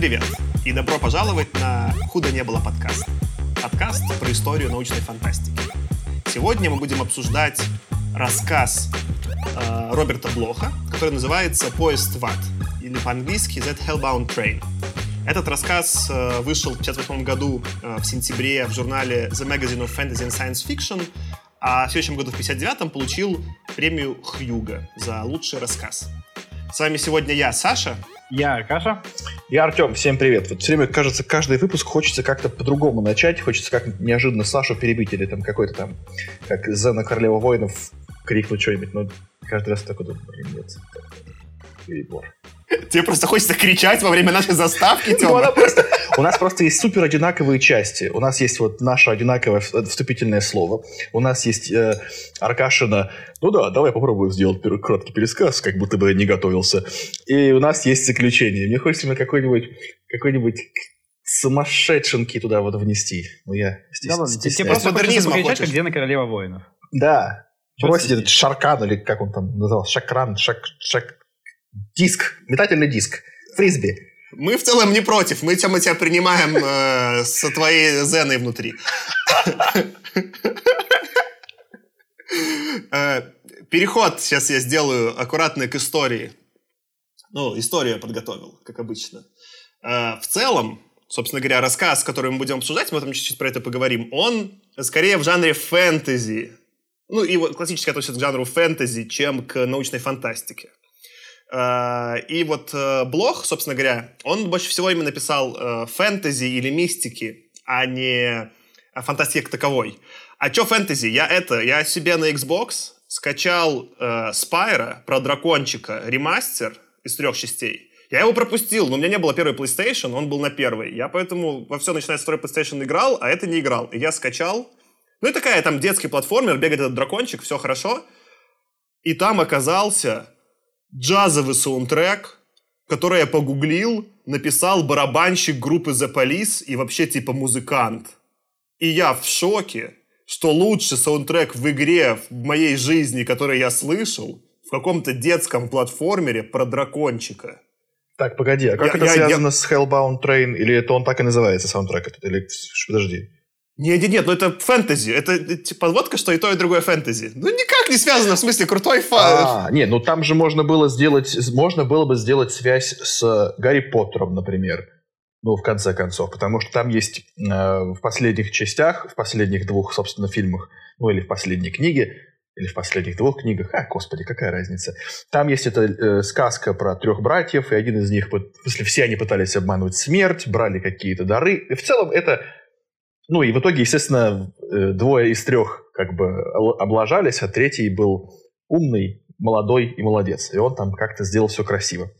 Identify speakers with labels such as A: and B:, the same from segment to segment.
A: Привет и добро пожаловать на «Худо не было» подкаст. Подкаст про историю научной фантастики. Сегодня мы будем обсуждать рассказ э, Роберта Блоха, который называется «Поезд в ад» или по-английски «That Hellbound Train». Этот рассказ э, вышел в 1958 году э, в сентябре в журнале The Magazine of Fantasy and Science Fiction, а в следующем году, в 1959 получил премию Хьюга за лучший рассказ. С вами сегодня я, Саша.
B: Я Аркаша.
C: Я Артем, всем привет. Вот все время, кажется, каждый выпуск хочется как-то по-другому начать, хочется как неожиданно Сашу перебить или там какой-то там, как Зена Королева Воинов, крикнуть что-нибудь, но каждый раз такой думаю, блин, нет,
A: перебор. Тебе просто хочется кричать во время нашей заставки, Тёма?
C: Ну, просто... У нас просто есть супер одинаковые части. У нас есть вот наше одинаковое вступительное слово. У нас есть э, Аркашина. Ну да, давай попробую сделать краткий пересказ, как будто бы я не готовился. И у нас есть заключение. Мне хочется мне какой-нибудь какой-нибудь сумасшедшенки туда вот внести. Ну я
B: Да ладно, тебе просто хочется покричать, как Дена Королева воинов.
C: Да. Бросить этот Шаркан, или как он там назывался, Шакран, Шак, Шак, Диск, метательный диск, фрисби.
A: Мы в целом не против. Мы, мы тебя принимаем э, со твоей зеной внутри. Э, переход сейчас я сделаю аккуратно к истории. Ну, историю я подготовил, как обычно. Э, в целом, собственно говоря, рассказ, который мы будем обсуждать, мы потом чуть-чуть про это поговорим, он скорее в жанре фэнтези. Ну, и классически относится к жанру фэнтези, чем к научной фантастике. Э, и вот э, Блох, собственно говоря, он больше всего именно писал э, фэнтези или мистики, а не фантастики как таковой. А что фэнтези? Я это, я себе на Xbox скачал э, Спайра про дракончика, ремастер из трех частей. Я его пропустил, но у меня не было первой PlayStation, он был на первой. Я поэтому во все, начиная с второй PlayStation, играл, а это не играл. И я скачал. Ну и такая там детский платформер, бегает этот дракончик, все хорошо. И там оказался джазовый саундтрек, который я погуглил, написал барабанщик группы The Police и вообще типа музыкант. И я в шоке, что лучший саундтрек в игре в моей жизни, который я слышал, в каком-то детском платформере про дракончика.
C: Так, погоди, а как я, это я, связано я... с Hellbound Train? Или это он так и называется, саундтрек этот? Или, подожди.
A: Нет, нет, нет, ну это фэнтези. Это типа подводка, что и то, и другое фэнтези. Ну никак не связано, в смысле, крутой фан.
C: А, нет, ну там же можно было сделать, можно было бы сделать связь с Гарри Поттером, например. Ну, в конце концов, потому что там есть э, в последних частях, в последних двух, собственно, фильмах, ну или в последней книге, или в последних двух книгах, а, господи, какая разница. Там есть эта э, сказка про трех братьев, и один из них, смысле, все они пытались обманывать смерть, брали какие-то дары. И в целом это ну и в итоге, естественно, э, двое из трех как бы облажались, а третий был умный, молодой и молодец. И он там как-то сделал все красиво.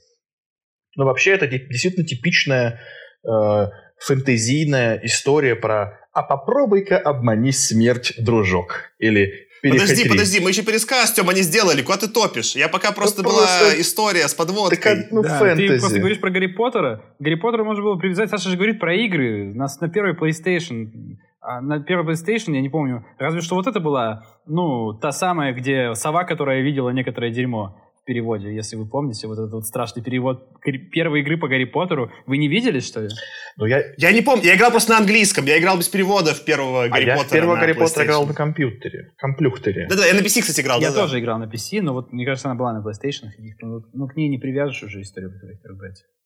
C: Но вообще это действительно типичная э, фэнтезийная история про «А попробуй-ка обмани смерть, дружок». Или
A: Подожди, подожди, мы еще пересказ, Тёма, не сделали. Куда ты топишь? Я пока просто ну, была просто... история с подводкой. Так,
B: ну, да, фэнтези. Ты просто говоришь про Гарри Поттера. Гарри Поттера можно было привязать, Саша же говорит про игры. У нас на первой PlayStation а на первой PlayStation, я не помню, разве что вот это была, ну, та самая, где сова, которая видела некоторое дерьмо переводе, если вы помните, вот этот вот страшный перевод первой игры по Гарри Поттеру. Вы не видели, что ли?
A: Ну, я... я не помню, я играл просто на английском, я играл без перевода в первого а Гарри
C: я
A: Поттера
C: первого Гарри Поттера играл на компьютере, комплюхтере.
A: Да-да, я на PC, кстати, играл.
B: Я
A: да,
B: тоже играл на PC, но вот, мне кажется, она была на PlayStation. Ну, ну к ней не привяжешь уже историю братьев.
C: Ну,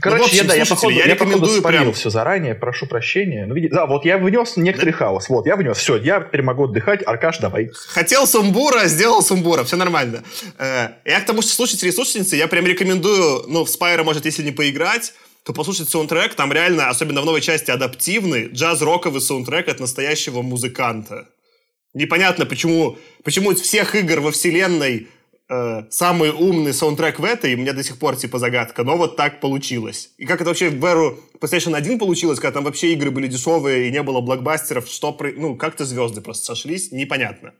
C: короче, ну, общем, я, да, я, походу, я, я походу прям... все заранее, прошу прощения. Ну, да, вот я внес некоторый да? хаос. Вот, я внес. Все, я теперь могу отдыхать. Аркаш, давай.
A: Хотел сумбура, сделал сумбура. Все нормально. Э, я к тому, что слушатели и слушательницы, я прям рекомендую, ну, в Спайра, может, если не поиграть, то послушать саундтрек. Там реально, особенно в новой части, адаптивный джаз-роковый саундтрек от настоящего музыканта. Непонятно, почему, почему из всех игр во вселенной э, самый умный саундтрек в этой, и мне до сих пор типа загадка, но вот так получилось. И как это вообще в эру PlayStation 1 получилось, когда там вообще игры были дешевые и не было блокбастеров, что, при... ну, как-то звезды просто сошлись, непонятно.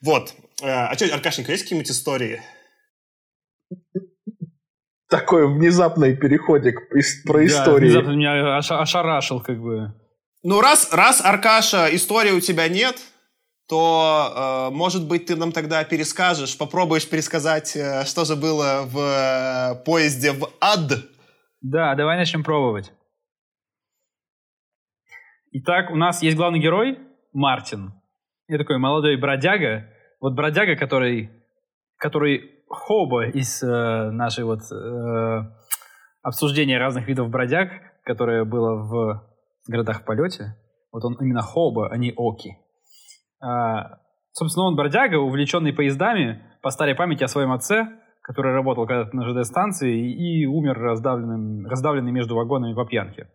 A: Вот. Э, а что, Аркашенька, есть какие-нибудь истории?
C: Такой внезапный переходик про историю. Да, внезапно
B: меня ошарашил как бы.
A: Ну, раз, раз, Аркаша, истории у тебя нет, то, э, может быть, ты нам тогда перескажешь, попробуешь пересказать, э, что же было в э, поезде в ад.
B: Да, давай начнем пробовать. Итак, у нас есть главный герой Мартин. Это такой молодой бродяга. Вот бродяга, который, который Хоба из э, нашей вот э, обсуждения разных видов бродяг, которое было в городах в полете. Вот он именно Хоба, а не Оки. А, собственно, он бродяга, увлеченный поездами, по старой памяти о своем отце, который работал когда-то на ЖД-станции и, умер раздавленным, раздавленный между вагонами по пьянке.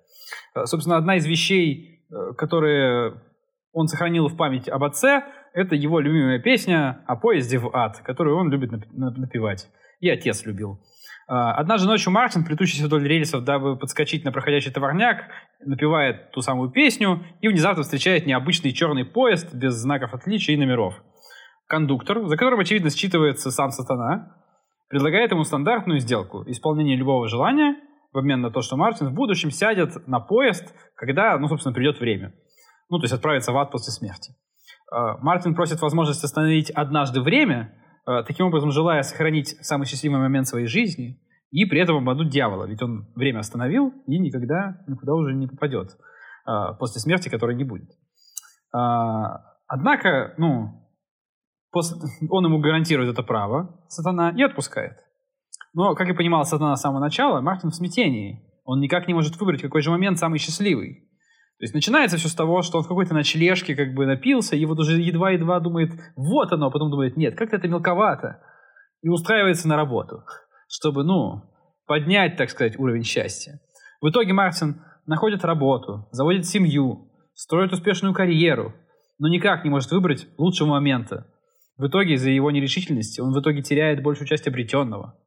B: А, собственно, одна из вещей, э, которые он сохранил в память об отце, это его любимая песня о поезде в ад, которую он любит напевать. И отец любил. А, однажды ночью Мартин, плетущийся вдоль рельсов, дабы подскочить на проходящий товарняк, напевает ту самую песню и внезапно встречает необычный черный поезд без знаков отличия и номеров. Кондуктор, за которым, очевидно, считывается сам сатана, предлагает ему стандартную сделку – исполнение любого желания в обмен на то, что Мартин в будущем сядет на поезд, когда, ну, собственно, придет время. Ну, то есть отправится в ад после смерти. А, Мартин просит возможность остановить однажды время – таким образом желая сохранить самый счастливый момент своей жизни и при этом обмануть дьявола, ведь он время остановил и никогда никуда уже не попадет э, после смерти, которой не будет. А, однако, ну, после, он ему гарантирует это право, сатана, и отпускает. Но, как и понимал сатана с самого начала, Мартин в смятении. Он никак не может выбрать, какой же момент самый счастливый. То есть начинается все с того, что он в какой-то ночлежке как бы напился, и вот уже едва-едва думает, вот оно, а потом думает, нет, как-то это мелковато. И устраивается на работу, чтобы, ну, поднять, так сказать, уровень счастья. В итоге Мартин находит работу, заводит семью, строит успешную карьеру, но никак не может выбрать лучшего момента. В итоге из-за его нерешительности он в итоге теряет большую часть обретенного.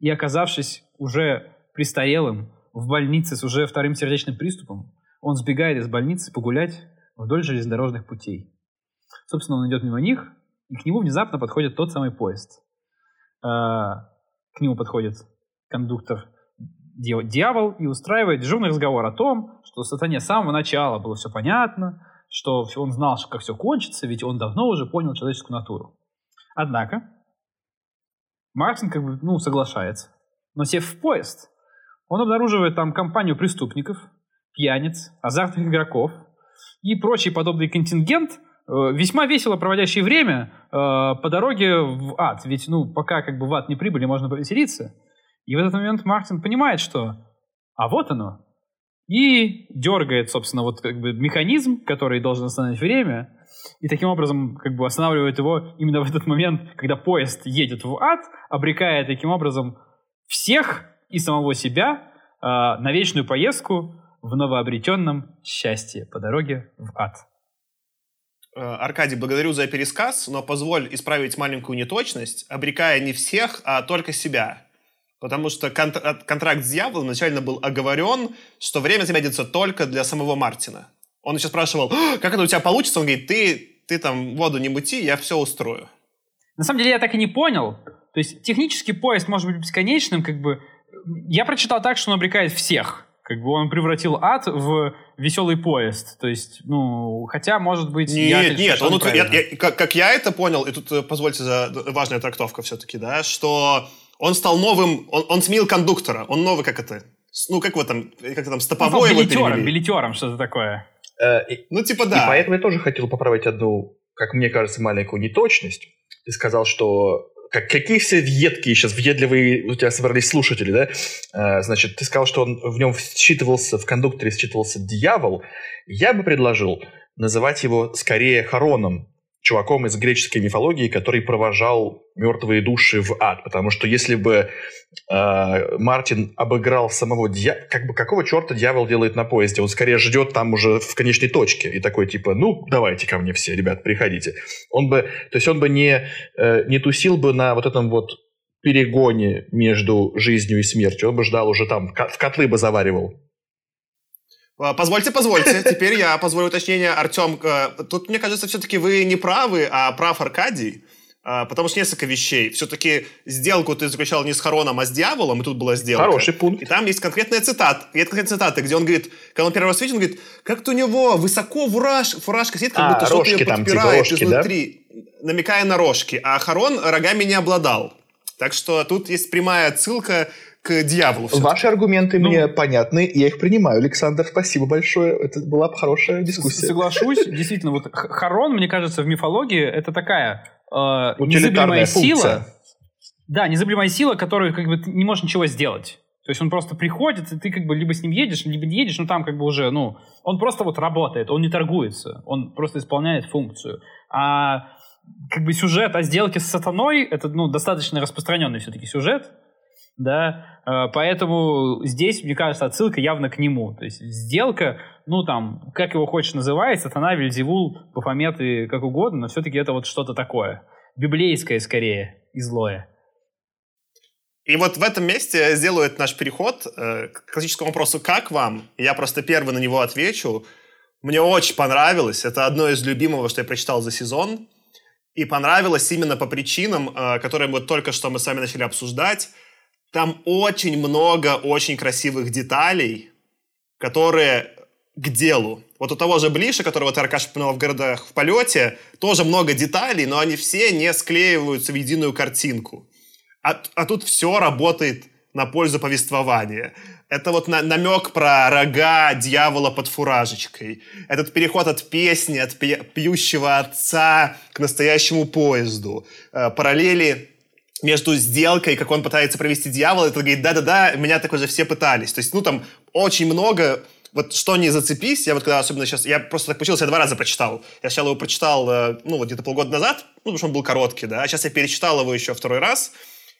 B: И оказавшись уже престарелым, в больнице с уже вторым сердечным приступом, он сбегает из больницы погулять вдоль железнодорожных путей. Собственно, он идет мимо них, и к нему внезапно подходит тот самый поезд. А, к нему подходит кондуктор дьявол и устраивает дежурный разговор о том, что сатане с самого начала было все понятно, что он знал, как все кончится, ведь он давно уже понял человеческую натуру. Однако Мартин как бы, ну, соглашается. Но сев в поезд, он обнаруживает там компанию преступников, пьяниц, азартных игроков и прочий подобный контингент, э, весьма весело проводящий время э, по дороге в ад. Ведь, ну, пока как бы в ад не прибыли, можно повеселиться. И в этот момент Мартин понимает, что а вот оно. И дергает, собственно, вот как бы механизм, который должен остановить время, и таким образом как бы останавливает его именно в этот момент, когда поезд едет в ад, обрекая таким образом всех и самого себя э, на вечную поездку в новообретенном счастье по дороге в ад.
A: Э, Аркадий, благодарю за пересказ, но позволь исправить маленькую неточность, обрекая не всех, а только себя. Потому что контракт, контракт с дьяволом изначально был оговорен, что время замедлится только для самого Мартина. Он еще спрашивал, как это у тебя получится? Он говорит, ты, ты там воду не мути, я все устрою.
B: На самом деле я так и не понял. То есть технически поезд может быть бесконечным, как бы... Я прочитал так, что он обрекает всех. Как бы он превратил ад в веселый поезд. То есть, ну, хотя, может быть...
A: Нет, я, нет, он, я, я, как, как я это понял, и тут, э, позвольте, за важная трактовка все-таки, да, что он стал новым, он, он сменил кондуктора, он новый, как это, ну, как в этом, как там, стоповой
B: ну, билетером, билетером, что-то такое.
C: Э, и, ну, типа, да. И поэтому я тоже хотел поправить одну, как мне кажется, маленькую неточность. Ты сказал, что как, какие все едкие сейчас, въедливые у тебя собрались слушатели, да? А, значит, ты сказал, что он, в нем считывался, в кондукторе считывался дьявол. Я бы предложил называть его скорее Хароном, чуваком из греческой мифологии, который провожал мертвые души в ад. Потому что если бы э, Мартин обыграл самого дьявола, как бы какого черта дьявол делает на поезде? Он скорее ждет там уже в конечной точке и такой типа, ну давайте ко мне все, ребят, приходите. Он бы, то есть он бы не э, не тусил бы на вот этом вот перегоне между жизнью и смертью. Он бы ждал уже там, в котлы бы заваривал.
A: А, позвольте, позвольте. Теперь я позволю уточнение. Артем, э, тут, мне кажется, все-таки вы не правы, а прав Аркадий. А, потому что несколько вещей. Все-таки сделку ты заключал не с Хароном, а с дьяволом, и тут была сделка.
C: Хороший пункт.
A: И там есть конкретная цитата, есть конкретная цитата, где он говорит, когда он первый раз видит, он говорит, как-то у него высоко фураж, фуражка сидит, как
C: а,
A: будто что-то ее типа подпирает
C: типа
A: изнутри, да? намекая на рожки. А Харон рогами не обладал. Так что тут есть прямая отсылка к дьяволу.
C: Ваши аргументы ну, мне понятны, я их принимаю. Александр, спасибо большое. Это была хорошая дискуссия.
B: Соглашусь. Действительно, вот Харон, мне кажется, в мифологии это такая э, незыблемая сила. Да, незыблемая сила, которую как бы ты не можешь ничего сделать. То есть он просто приходит, и ты как бы либо с ним едешь, либо не едешь, ну там как бы уже, ну, он просто вот работает, он не торгуется, он просто исполняет функцию. А как бы сюжет о сделке с сатаной, это, ну, достаточно распространенный все-таки сюжет, да, э, поэтому здесь, мне кажется, отсылка явно к нему. То есть сделка, ну там, как его хочешь называть, сатана, Вильзевул, Бафомет и как угодно, но все-таки это вот что-то такое. Библейское скорее и злое.
A: И вот в этом месте сделает наш переход э, к классическому вопросу «Как вам?». Я просто первый на него отвечу. Мне очень понравилось. Это одно из любимого, что я прочитал за сезон. И понравилось именно по причинам, э, которые вот только что мы с вами начали обсуждать. Там очень много очень красивых деталей, которые к делу. Вот у того же Блиша, которого ты, Аркаш, упоминал в городах в полете, тоже много деталей, но они все не склеиваются в единую картинку. А, а тут все работает на пользу повествования. Это вот на, намек про рога дьявола под фуражечкой. Этот переход от песни, от пьющего отца к настоящему поезду. Э, параллели между сделкой, как он пытается провести дьявола, это говорит, да-да-да, меня так уже все пытались. То есть, ну, там очень много вот что не зацепись, я вот когда особенно сейчас, я просто так получилось, я два раза прочитал. Я сначала его прочитал, э, ну, вот где-то полгода назад, ну, потому что он был короткий, да, а сейчас я перечитал его еще второй раз,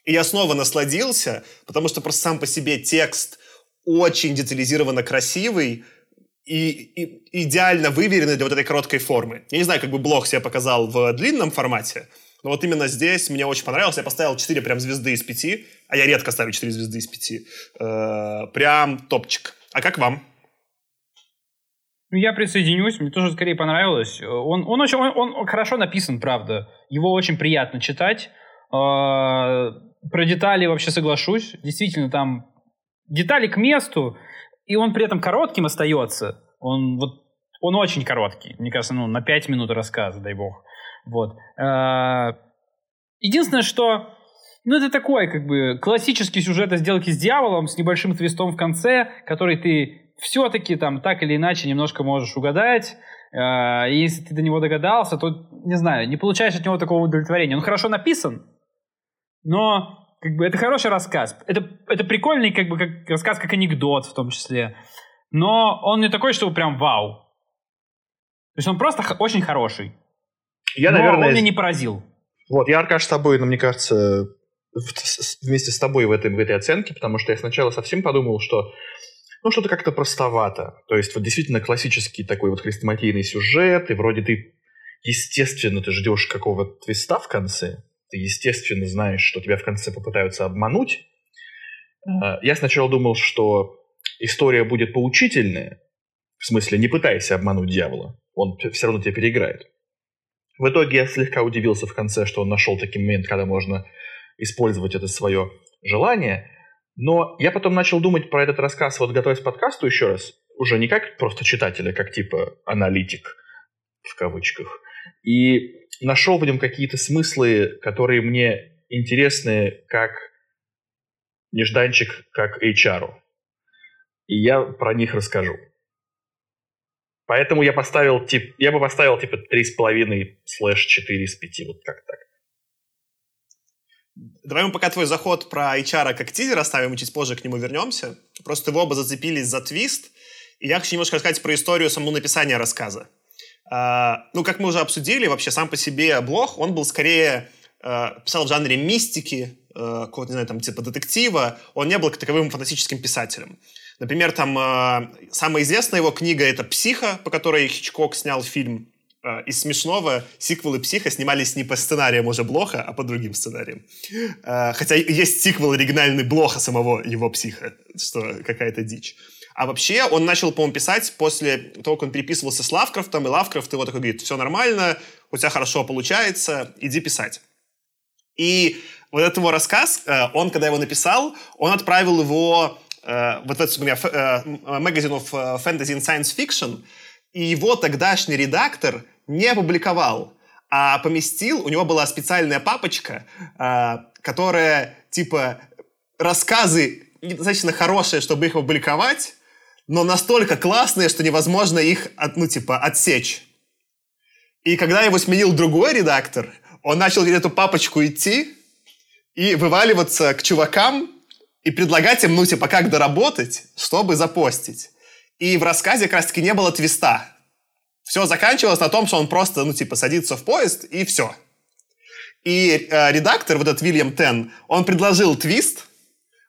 A: и я снова насладился, потому что просто сам по себе текст очень детализированно красивый, и, и идеально выверенный для вот этой короткой формы. Я не знаю, как бы блог себя показал в длинном формате, но вот именно здесь мне очень понравилось. Я поставил 4 прям звезды из 5, а я редко ставлю 4 звезды из 5. Э, прям топчик. А как вам?
B: Ну, я присоединюсь, мне тоже скорее понравилось. Он, он, очень, он, он хорошо написан, правда. Его очень приятно читать. Э, про детали вообще соглашусь. Действительно, там детали к месту, и он при этом коротким остается. Он вот он очень короткий. Мне кажется, ну, на 5 минут рассказа, дай бог. Вот. А, единственное, что ну, это такой, как бы, классический сюжет о сделке с дьяволом с небольшим твистом в конце, который ты все-таки там так или иначе немножко можешь угадать. А, и если ты до него догадался, то, не знаю, не получаешь от него такого удовлетворения. Он хорошо написан, но как бы это хороший рассказ. Это, это прикольный как бы как рассказ, как анекдот в том числе. Но он не такой, что прям вау. То есть он просто очень хороший.
C: Я, Но наверное,
B: он меня не поразил.
C: Вот, я, Аркаш, с тобой, ну, мне кажется, вместе с тобой в этой, в этой оценке, потому что я сначала совсем подумал, что ну, что-то как-то простовато. То есть, вот действительно классический такой вот хрестоматийный сюжет, и вроде ты, естественно, ты ждешь какого-то твиста в конце, ты, естественно, знаешь, что тебя в конце попытаются обмануть. А, я сначала думал, что история будет поучительная, в смысле, не пытайся обмануть дьявола, он все равно тебя переиграет. В итоге я слегка удивился в конце, что он нашел такой момент, когда можно использовать это свое желание. Но я потом начал думать про этот рассказ, вот готовясь к подкасту еще раз, уже не как просто читателя, как типа аналитик в кавычках. И нашел в нем какие-то смыслы, которые мне интересны как нежданчик, как HR. И я про них расскажу. Поэтому я поставил, тип, я бы поставил типа 3,5 слэш 4 из 5, вот как так.
A: Давай мы пока твой заход про HR как тизер оставим, и чуть позже к нему вернемся. Просто вы оба зацепились за твист, и я хочу немножко рассказать про историю самого написания рассказа. Uh, ну, как мы уже обсудили, вообще сам по себе блог, он был скорее, uh, писал в жанре мистики, uh, какого-то, не знаю, там, типа детектива, он не был таковым фантастическим писателем. Например, там э, самая известная его книга это «Психо», по которой Хичкок снял фильм. Э, из смешного сиквелы «Психо» снимались не по сценариям уже Блоха, а по другим сценариям. Э, хотя есть сиквел оригинальный Блоха самого его «Психо», что какая-то дичь. А вообще он начал, по-моему, писать после того, как он переписывался с Лавкрафтом, и Лавкрафт его такой говорит, все нормально, у тебя хорошо получается, иди писать. И вот этот его рассказ, э, он, когда его написал, он отправил его вот в этот, например, магазин of Fantasy and Science Fiction, и его тогдашний редактор не опубликовал, а поместил, у него была специальная папочка, э, которая, типа, рассказы недостаточно хорошие, чтобы их опубликовать, но настолько классные, что невозможно их, ну, типа, отсечь. И когда его сменил другой редактор, он начал эту папочку идти и вываливаться к чувакам и предлагать им, ну, типа, как доработать, чтобы запостить. И в рассказе как раз-таки не было твиста. Все заканчивалось на том, что он просто, ну, типа, садится в поезд, и все. И э, редактор, вот этот Вильям Тен, он предложил твист,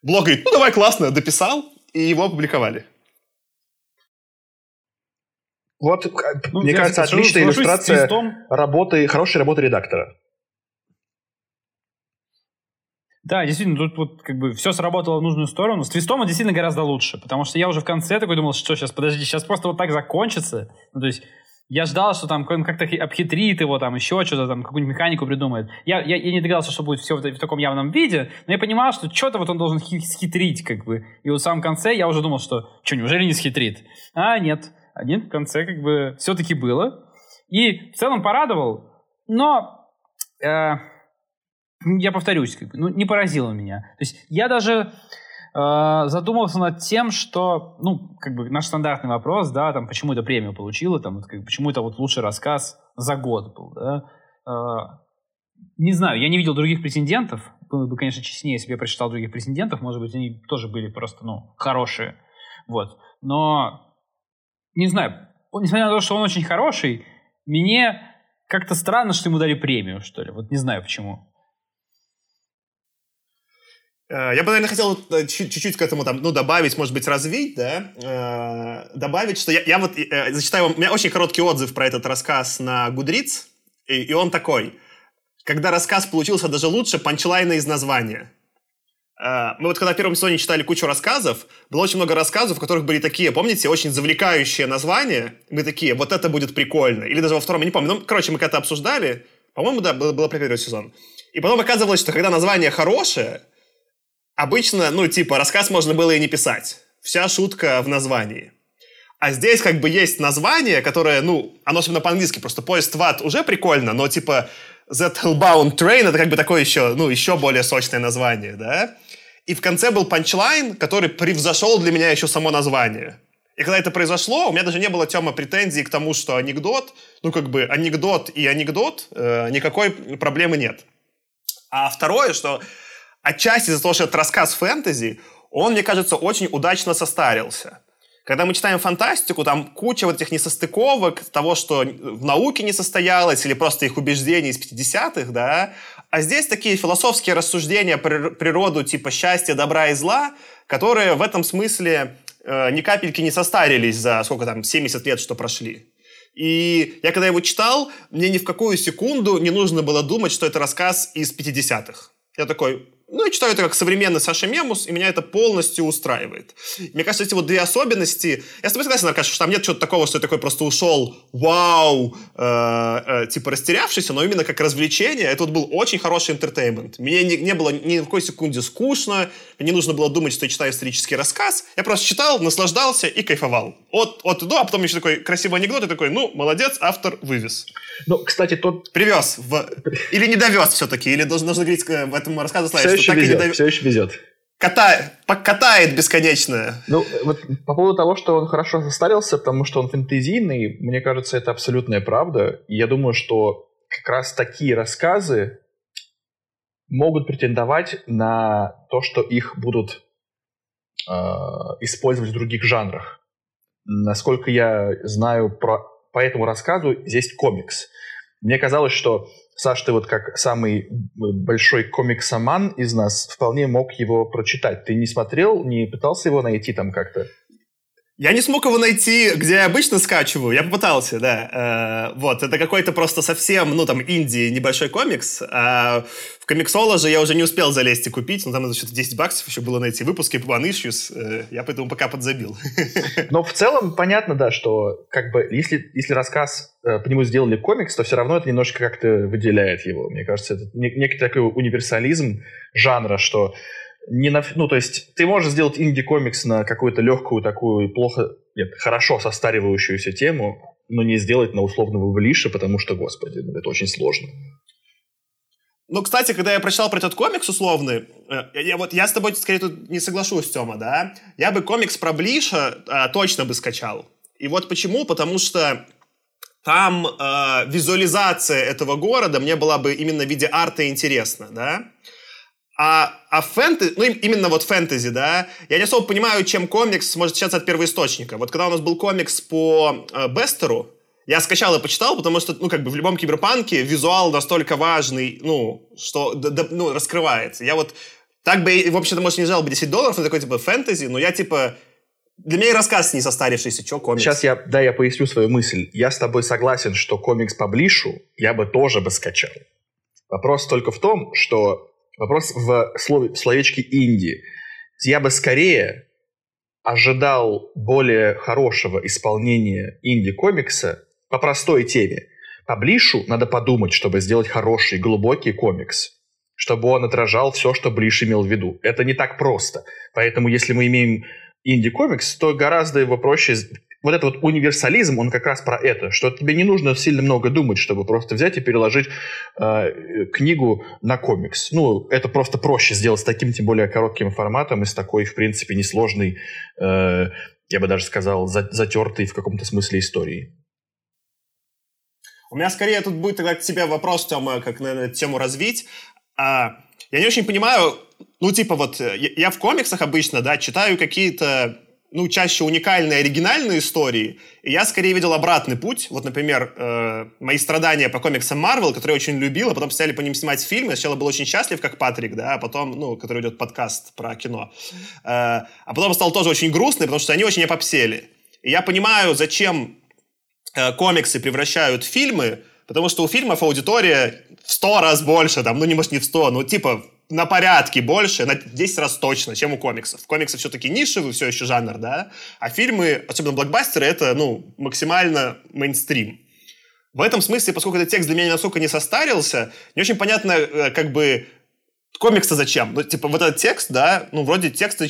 A: блог говорит, ну, давай, классно, дописал, и его опубликовали.
C: Вот, ну, мне кажется, отличная иллюстрация работы, хорошей работы редактора.
B: Да, действительно, тут вот как бы все сработало в нужную сторону. С твистом он действительно гораздо лучше, потому что я уже в конце такой думал, что сейчас, подожди, сейчас просто вот так закончится. Ну, то есть я ждал, что там как-то обхитрит его, там еще что-то, там какую-нибудь механику придумает. Я, я, я не догадался, что будет все в, в таком явном виде, но я понимал, что что-то вот он должен схитрить, как бы. И вот в самом конце я уже думал, что, что, неужели не схитрит? А, нет. А нет, в конце как бы все-таки было. И в целом порадовал, но... Э, я повторюсь, как ну, не поразило меня. То есть я даже э, задумался над тем, что, ну, как бы наш стандартный вопрос, да, там, почему это премию получила, там, как, почему это вот лучший рассказ за год был, да. Э, не знаю, я не видел других претендентов. Было бы, конечно, честнее, если бы я прочитал других претендентов. Может быть, они тоже были просто, ну, хорошие. Вот. Но, не знаю, несмотря на то, что он очень хороший, мне как-то странно, что ему дали премию, что ли. Вот не знаю почему.
A: Э, я бы, наверное, хотел э, чуть-чуть к этому там, ну, добавить, может быть, развить, да, э, добавить, что я, я вот зачитаю вам, у меня очень короткий отзыв про этот рассказ на Гудриц, и, и он такой. Когда рассказ получился даже лучше, панчлайна из названия. Мы вот когда в первом сезоне читали кучу рассказов, было очень много рассказов, в которых были такие, помните, очень завлекающие названия. Мы такие, вот это будет прикольно. Или даже во втором, я не помню. Ну, короче, мы когда обсуждали, по-моему, да, было, было первый сезон. И потом оказывалось, что когда название хорошее, Обычно, ну, типа, рассказ можно было и не писать. Вся шутка в названии. А здесь как бы есть название, которое, ну, оно особенно по-английски, просто поезд в ад уже прикольно, но типа That Hellbound Train это как бы такое еще, ну, еще более сочное название, да? И в конце был панчлайн, который превзошел для меня еще само название. И когда это произошло, у меня даже не было, Тёма, претензий к тому, что анекдот, ну, как бы анекдот и анекдот, э, никакой проблемы нет. А второе, что отчасти из-за того, что это рассказ фэнтези, он, мне кажется, очень удачно состарился. Когда мы читаем фантастику, там куча вот этих несостыковок, того, что в науке не состоялось, или просто их убеждений из 50-х, да. А здесь такие философские рассуждения про природу типа счастья, добра и зла, которые в этом смысле э, ни капельки не состарились за сколько там, 70 лет, что прошли. И я когда его читал, мне ни в какую секунду не нужно было думать, что это рассказ из 50-х. Я такой, ну, я читаю это как современный Саша Мемус, и меня это полностью устраивает. Мне кажется, эти вот две особенности... Я с тобой согласен, Аркаша, что там нет чего-то такого, что я такой просто ушел, вау, э, э, типа растерявшийся, но именно как развлечение. Это вот был очень хороший интертеймент. Мне не, не было ни в какой секунде скучно, мне не нужно было думать, что я читаю исторический рассказ. Я просто читал, наслаждался и кайфовал. От, от до, а потом еще такой красивый анекдот, и такой, ну, молодец, автор вывез.
C: Ну, кстати, тот...
A: Привез. В... Или не довез все-таки, или должен, нужно говорить э, в этом рассказе
C: слайд, еще так везет, и не все еще везет.
A: Ката... Катает бесконечно.
C: Ну, вот по поводу того, что он хорошо состарился, потому что он фэнтезийный, мне кажется, это абсолютная правда. И я думаю, что как раз такие рассказы могут претендовать на то, что их будут э, использовать в других жанрах. Насколько я знаю про, по этому рассказу, здесь комикс. Мне казалось, что Саш, ты вот как самый большой комиксоман из нас вполне мог его прочитать. Ты не смотрел, не пытался его найти там как-то?
A: Я не смог его найти, где я обычно скачиваю. Я попытался, да. Э, вот, это какой-то просто совсем, ну, там, инди, небольшой комикс. А в комиксоложе я уже не успел залезть и купить, но там надо что-то 10 баксов еще было найти. Выпуски по Issues, э, я поэтому пока подзабил.
C: Но в целом понятно, да, что как бы если, если рассказ, э, по нему сделали комикс, то все равно это немножко как-то выделяет его. Мне кажется, это некий такой универсализм жанра, что не на, ну, то есть ты можешь сделать инди-комикс на какую-то легкую такую плохо, нет, хорошо состаривающуюся тему, но не сделать на условного Блиша, потому что, господи, ну, это очень сложно.
A: Ну, кстати, когда я прочитал про этот комикс условный, э, я, вот я с тобой скорее тут не соглашусь, Тёма, да? Я бы комикс про Блиша э, точно бы скачал. И вот почему? Потому что там э, визуализация этого города мне была бы именно в виде арта интересна, да? А, а фэнтези, ну именно вот фэнтези, да, я не особо понимаю, чем комикс может отличаться от первоисточника. Вот когда у нас был комикс по э, Бестеру, я скачал и почитал, потому что, ну, как бы в любом киберпанке визуал настолько важный, ну, что, да, да, ну, раскрывается. Я вот так бы, в общем-то, может, не жал бы 10 долларов на такой, типа, фэнтези, но я, типа, для меня и рассказ не состарившийся, что комикс.
C: Сейчас я, да, я поясню свою мысль. Я с тобой согласен, что комикс по Блишу я бы тоже бы скачал. Вопрос только в том, что вопрос в слове, словечке инди. Я бы скорее ожидал более хорошего исполнения инди-комикса, по простой теме. По Блишу надо подумать, чтобы сделать хороший, глубокий комикс, чтобы он отражал все, что Блиш имел в виду. Это не так просто. Поэтому, если мы имеем инди-комикс, то гораздо его проще... Вот этот вот универсализм, он как раз про это, что тебе не нужно сильно много думать, чтобы просто взять и переложить э, книгу на комикс. Ну, это просто проще сделать с таким, тем более, коротким форматом и с такой, в принципе, несложной, э, я бы даже сказал, затертой в каком-то смысле историей.
A: У меня скорее тут будет тогда к тебе вопрос, Тёма, как на эту тему развить. А, я не очень понимаю, ну, типа вот, э, я, я в комиксах обычно, да, читаю какие-то, ну, чаще уникальные, оригинальные истории, и я скорее видел обратный путь. Вот, например, э, мои страдания по комиксам Марвел, которые я очень любил, а потом стали по ним снимать фильмы. Сначала был очень счастлив, как Патрик, да, а потом, ну, который идет подкаст про кино. Э, а потом стал тоже очень грустный, потому что они очень опопсели. И я понимаю, зачем Э, комиксы превращают в фильмы, потому что у фильмов аудитория в сто раз больше, там, ну, не может не в сто, ну, типа, на порядке больше, на 10 раз точно, чем у комиксов. Комиксы все-таки нишевый все еще жанр, да, а фильмы, особенно блокбастеры, это, ну, максимально мейнстрим. В этом смысле, поскольку этот текст для меня настолько не состарился, не очень понятно, э, как бы, комиксы зачем? Ну, типа, вот этот текст, да, ну, вроде тексты...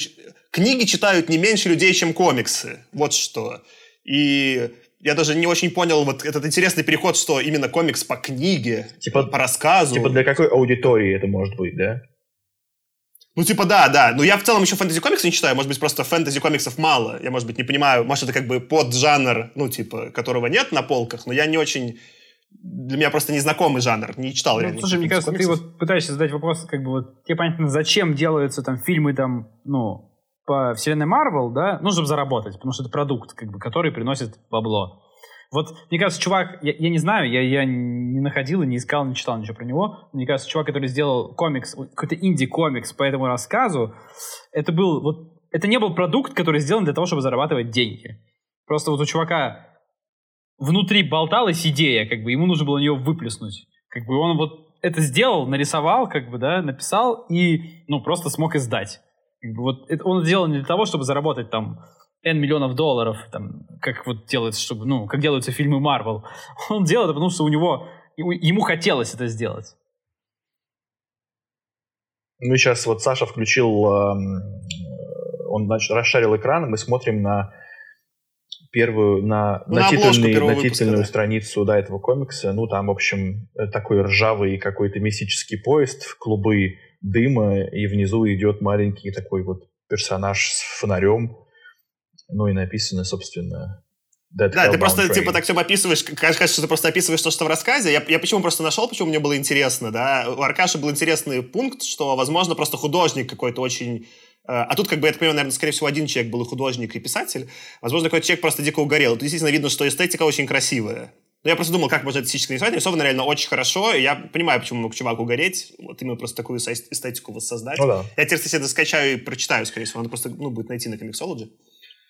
A: Книги читают не меньше людей, чем комиксы. Вот что. И я даже не очень понял вот этот интересный переход, что именно комикс по книге, типа, по рассказу.
C: Типа для какой аудитории это может быть, да?
A: Ну, типа, да, да. Но я в целом еще фэнтези-комиксы не читаю. Может быть, просто фэнтези-комиксов мало. Я, может быть, не понимаю. Может, это как бы поджанр, ну, типа, которого нет на полках, но я не очень... Для меня просто незнакомый жанр. Не читал ну, реально.
B: Слушай, мне кажется, ты вот пытаешься задать вопрос, как бы вот, тебе понятно, зачем делаются там фильмы там, ну, по вселенной Марвел, да, ну, чтобы заработать, потому что это продукт, как бы, который приносит бабло. Вот, мне кажется, чувак, я, я не знаю, я, я не находил и не искал, не читал ничего про него. Мне кажется, чувак, который сделал комикс, какой-то инди-комикс по этому рассказу, это был, вот, это не был продукт, который сделан для того, чтобы зарабатывать деньги. Просто вот у чувака внутри болталась идея, как бы, ему нужно было ее выплеснуть. Как бы он вот это сделал, нарисовал, как бы, да, написал и, ну, просто смог издать. Как бы вот это он сделал не для того, чтобы заработать там N миллионов долларов, там, как вот делается, чтобы, ну, как делаются фильмы Марвел. Он делал это, потому что у него, ему хотелось это сделать.
C: Ну, сейчас вот Саша включил, эм, он значит, расшарил экран, мы смотрим на первую, на, на, на, титульный, на выпуска, титульную да. страницу да, этого комикса. Ну, там, в общем, такой ржавый какой-то мистический поезд, клубы дыма, и внизу идет маленький такой вот персонаж с фонарем, ну и написано, собственно,
A: Dead да, ты просто train. типа так все описываешь, кажется, что ты просто описываешь то, что в рассказе. Я, я почему просто нашел, почему мне было интересно, да. У Аркаши был интересный пункт, что, возможно, просто художник какой-то очень... Э, а тут, как бы, я так понимаю, наверное, скорее всего, один человек был и художник, и писатель. Возможно, какой-то человек просто дико угорел. Тут действительно видно, что эстетика очень красивая. Но я просто думал, как можно эстетически рисовать. Нарисовано реально очень хорошо, и я понимаю, почему мог чувак угореть. Вот именно просто такую эстетику воссоздать. Ну, да. Я теперь, кстати, это скачаю и прочитаю, скорее всего. Надо просто, ну, будет найти на Comixology.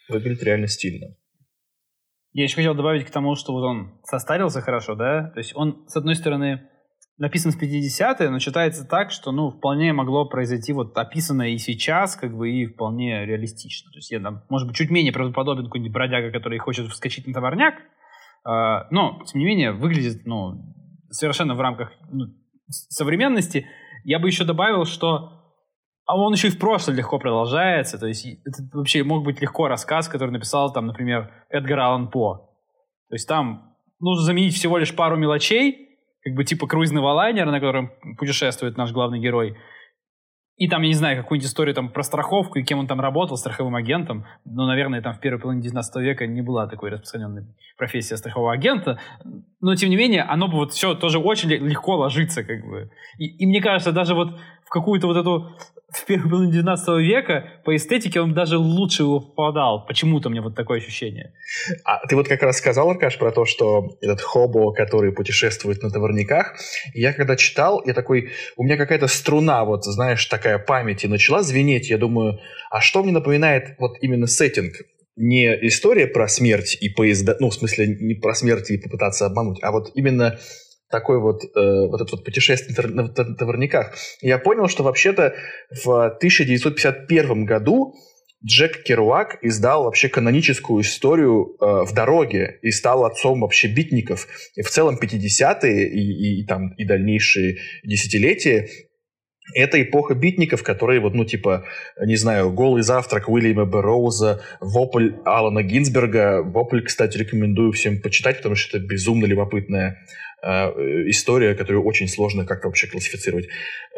C: Выглядит реально стильно.
B: Я еще хотел добавить к тому, что вот он состарился хорошо, да? То есть он, с одной стороны, написан в 50-е, но читается так, что, ну, вполне могло произойти вот описанное и сейчас, как бы, и вполне реалистично. То есть я там, может быть, чуть менее правдоподобен какой-нибудь бродяга, который хочет вскочить на товарняк, но, тем не менее, выглядит, ну, совершенно в рамках ну, современности. Я бы еще добавил, что а он еще и в прошлом легко продолжается. То есть это вообще мог быть легко рассказ, который написал там, например, Эдгар Аллан По. То есть там нужно заменить всего лишь пару мелочей, как бы типа круизного лайнера, на котором путешествует наш главный герой. И там, я не знаю, какую-нибудь историю там про страховку и кем он там работал, страховым агентом. Но, наверное, там в первой половине 19 века не была такой распространенной профессия страхового агента. Но, тем не менее, оно бы вот все тоже очень легко ложится, как бы. И, и мне кажется, даже вот в какую-то вот эту в первой половине 19 века по эстетике он даже лучше его попадал. Почему-то у меня вот такое ощущение.
C: А ты вот как раз сказал, Аркаш, про то, что этот хобо, который путешествует на товарниках. Я когда читал, я такой, у меня какая-то струна, вот знаешь, такая памяти начала звенеть. Я думаю, а что мне напоминает вот именно сеттинг? не история про смерть и поезда, ну, в смысле, не про смерть и попытаться обмануть, а вот именно такой вот, э, вот это вот путешествие на товарниках. Я понял, что вообще-то в 1951 году Джек Керуак издал вообще каноническую историю э, в дороге и стал отцом вообще битников. И в целом 50-е и, и, и, там, и дальнейшие десятилетия это эпоха битников, которые вот, ну, типа, не знаю, «Голый завтрак» Уильяма Берроуза, «Вопль» Алана Гинзберга. «Вопль», кстати, рекомендую всем почитать, потому что это безумно любопытная история, которую очень сложно как-то вообще классифицировать.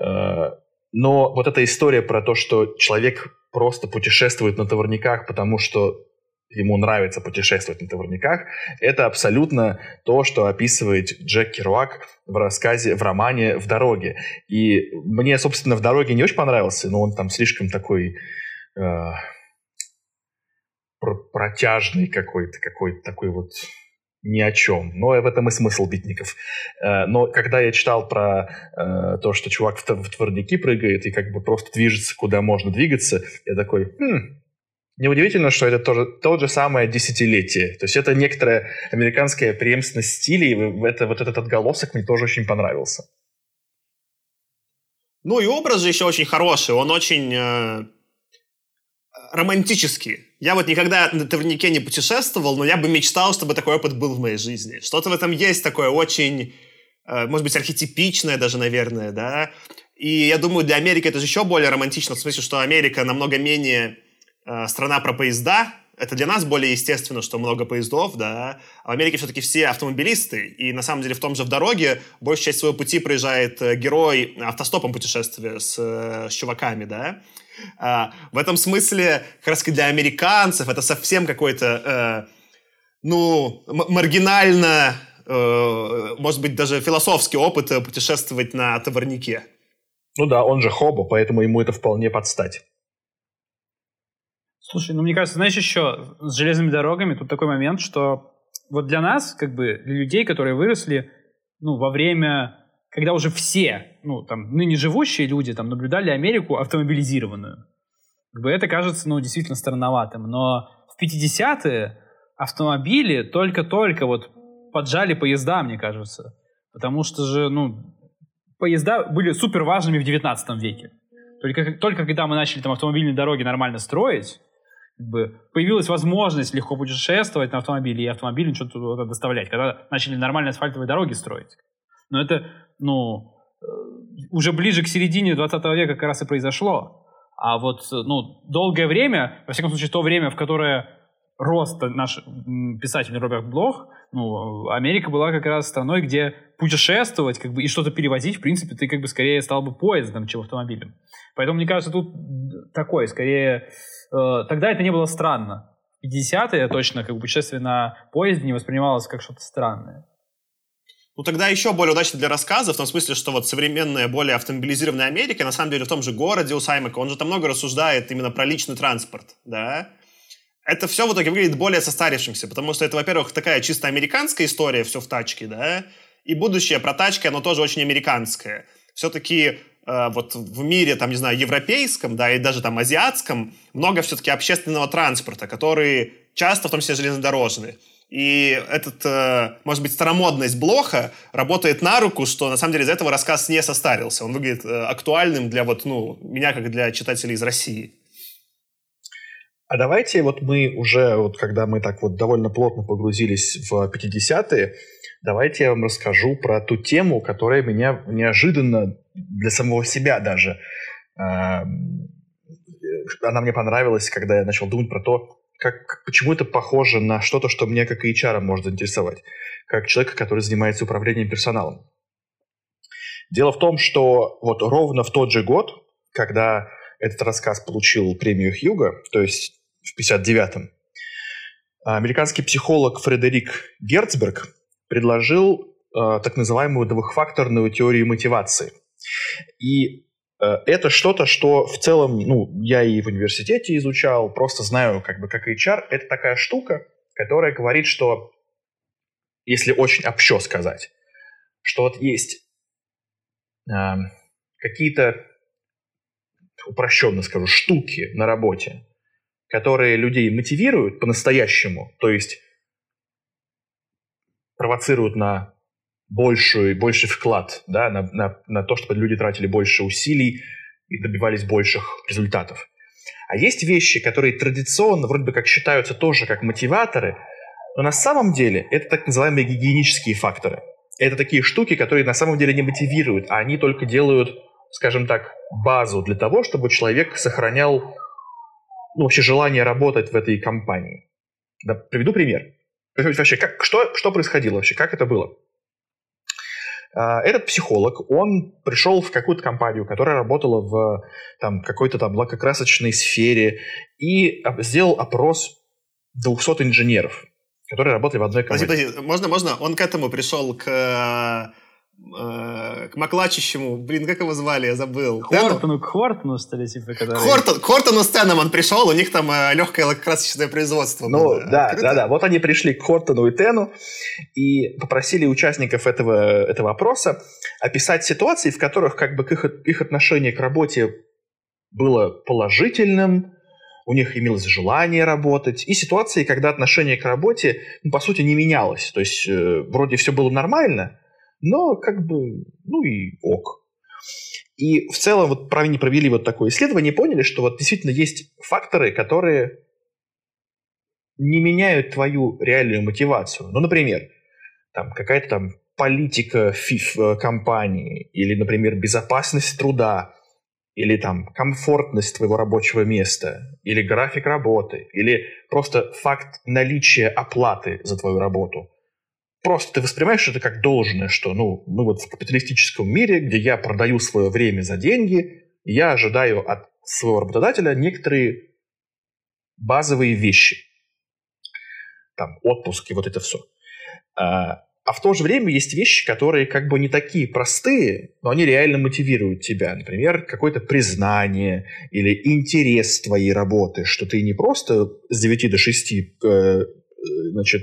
C: Э, но вот эта история про то, что человек просто путешествует на товарниках, потому что ему нравится путешествовать на товарниках, это абсолютно то, что описывает Джек Керуак в рассказе, в романе «В дороге». И мне, собственно, «В дороге» не очень понравился, но он там слишком такой... Э, протяжный какой-то, какой-то такой вот ни о чем. Но в этом и смысл битников. Э, но когда я читал про э, то, что чувак в, творники прыгает и как бы просто движется, куда можно двигаться, я такой, хм, неудивительно, что это тоже, то же самое десятилетие. То есть это некоторая американская преемственность стилей, и это, вот этот отголосок мне тоже очень понравился.
A: Ну и образ же еще очень хороший, он очень э, романтический. Я вот никогда на турнике не путешествовал, но я бы мечтал, чтобы такой опыт был в моей жизни. Что-то в этом есть такое очень, э, может быть, архетипичное даже, наверное, да. И я думаю, для Америки это же еще более романтично, в смысле, что Америка намного менее э, страна про поезда. Это для нас более естественно, что много поездов, да. А в Америке все-таки все автомобилисты. И на самом деле в том же в дороге большая часть своего пути проезжает э, герой автостопом путешествия с, с чуваками, да. А, в этом смысле, как раз для американцев, это совсем какой-то, э, ну, маргинально, э, может быть, даже философский опыт э, путешествовать на товарнике.
C: Ну да, он же хобо, поэтому ему это вполне подстать.
B: Слушай, ну мне кажется, знаешь, еще с железными дорогами тут такой момент, что вот для нас, как бы, для людей, которые выросли, ну, во время когда уже все, ну, там, ныне живущие люди там наблюдали Америку автомобилизированную. Как бы это кажется, ну, действительно странноватым. Но в 50-е автомобили только-только вот поджали поезда, мне кажется. Потому что же, ну, поезда были супер важными в 19 веке. Только, только когда мы начали там автомобильные дороги нормально строить, как бы появилась возможность легко путешествовать на автомобиле и автомобилем что-то доставлять, когда начали нормальные асфальтовые дороги строить. Но это, ну, э, уже ближе к середине 20 века как раз и произошло. А вот, ну, долгое время, во всяком случае, то время, в которое рос наш писатель Роберт Блох, ну, Америка была как раз страной, где путешествовать как бы, и что-то перевозить, в принципе, ты как бы скорее стал бы поездом, чем автомобилем. Поэтому, мне кажется, тут такое, скорее... Э, тогда это не было странно. 50-е точно как бы путешествие на поезде не воспринималось как что-то странное.
A: Ну, тогда еще более удачно для рассказа, в том смысле, что вот современная, более автомобилизированная Америка, на самом деле, в том же городе у Саймака, он же там много рассуждает именно про личный транспорт, да, это все в итоге выглядит более состарившимся, потому что это, во-первых, такая чисто американская история, все в тачке, да, и будущее про тачки, оно тоже очень американское. Все-таки э, вот в мире, там, не знаю, европейском, да, и даже там азиатском много все-таки общественного транспорта, который часто, в том числе железнодорожный. И этот, э, может быть, старомодность Блоха работает на руку, что на самом деле из этого рассказ не состарился. Он выглядит э, актуальным для вот, ну, меня, как для читателей из России.
C: А давайте вот мы уже, вот когда мы так вот довольно плотно погрузились в 50-е, давайте я вам расскажу про ту тему, которая меня неожиданно для самого себя даже, э, она мне понравилась, когда я начал думать про то, как, почему это похоже на что-то, что мне как HR может заинтересовать, как человека, который занимается управлением персоналом. Дело в том, что вот ровно в тот же год, когда этот рассказ получил премию Хьюга, то есть в 59-м, американский психолог Фредерик Герцберг предложил э, так называемую двухфакторную теорию мотивации. И это что-то, что в целом, ну, я и в университете изучал, просто знаю, как бы, как HR, это такая штука, которая говорит, что, если очень общо сказать, что вот есть э, какие-то, упрощенно скажу, штуки на работе, которые людей мотивируют по-настоящему, то есть провоцируют на больший, больший вклад, да, на, на, на то, чтобы люди тратили больше усилий и добивались больших результатов. А есть вещи, которые традиционно вроде бы как считаются тоже как мотиваторы, но на самом деле это так называемые гигиенические факторы. Это такие штуки, которые на самом деле не мотивируют, а они только делают, скажем так, базу для того, чтобы человек сохранял ну, вообще желание работать в этой компании. Да, приведу пример. Вообще, как, что, что происходило вообще? Как это было? А, этот психолог, он пришел в какую-то компанию, которая работала в там, какой-то там лакокрасочной сфере и сделал опрос 200 инженеров, которые работали в одной компании.
A: Подожди, подожди, можно, можно? Он к этому пришел к Э, к Маклачищему, блин, как его звали, я забыл.
B: Хортону, к Хортону, что ли, типа,
A: который... Хортон, к Хортону с Теном он пришел, у них там э, легкое красочное производство
C: Ну, было. да, Открыто? да, да. Вот они пришли к Хортону и Тену и попросили участников этого, этого опроса описать ситуации, в которых как бы их, их отношение к работе было положительным, у них имелось желание работать, и ситуации, когда отношение к работе, ну, по сути, не менялось. То есть, э, вроде все было нормально, но как бы, ну и ок. И в целом вот они провели вот такое исследование поняли, что вот действительно есть факторы, которые не меняют твою реальную мотивацию. Ну, например, там какая-то там политика ФИФ э, компании, или, например, безопасность труда, или там комфортность твоего рабочего места, или график работы, или просто факт наличия оплаты за твою работу – просто ты воспринимаешь это как должное, что, ну, мы вот в капиталистическом мире, где я продаю свое время за деньги, я ожидаю от своего работодателя некоторые базовые вещи. Там, отпуск и вот это все. А, а в то же время есть вещи, которые как бы не такие простые, но они реально мотивируют тебя. Например, какое-то признание или интерес твоей работы, что ты не просто с 9 до 6 э, значит,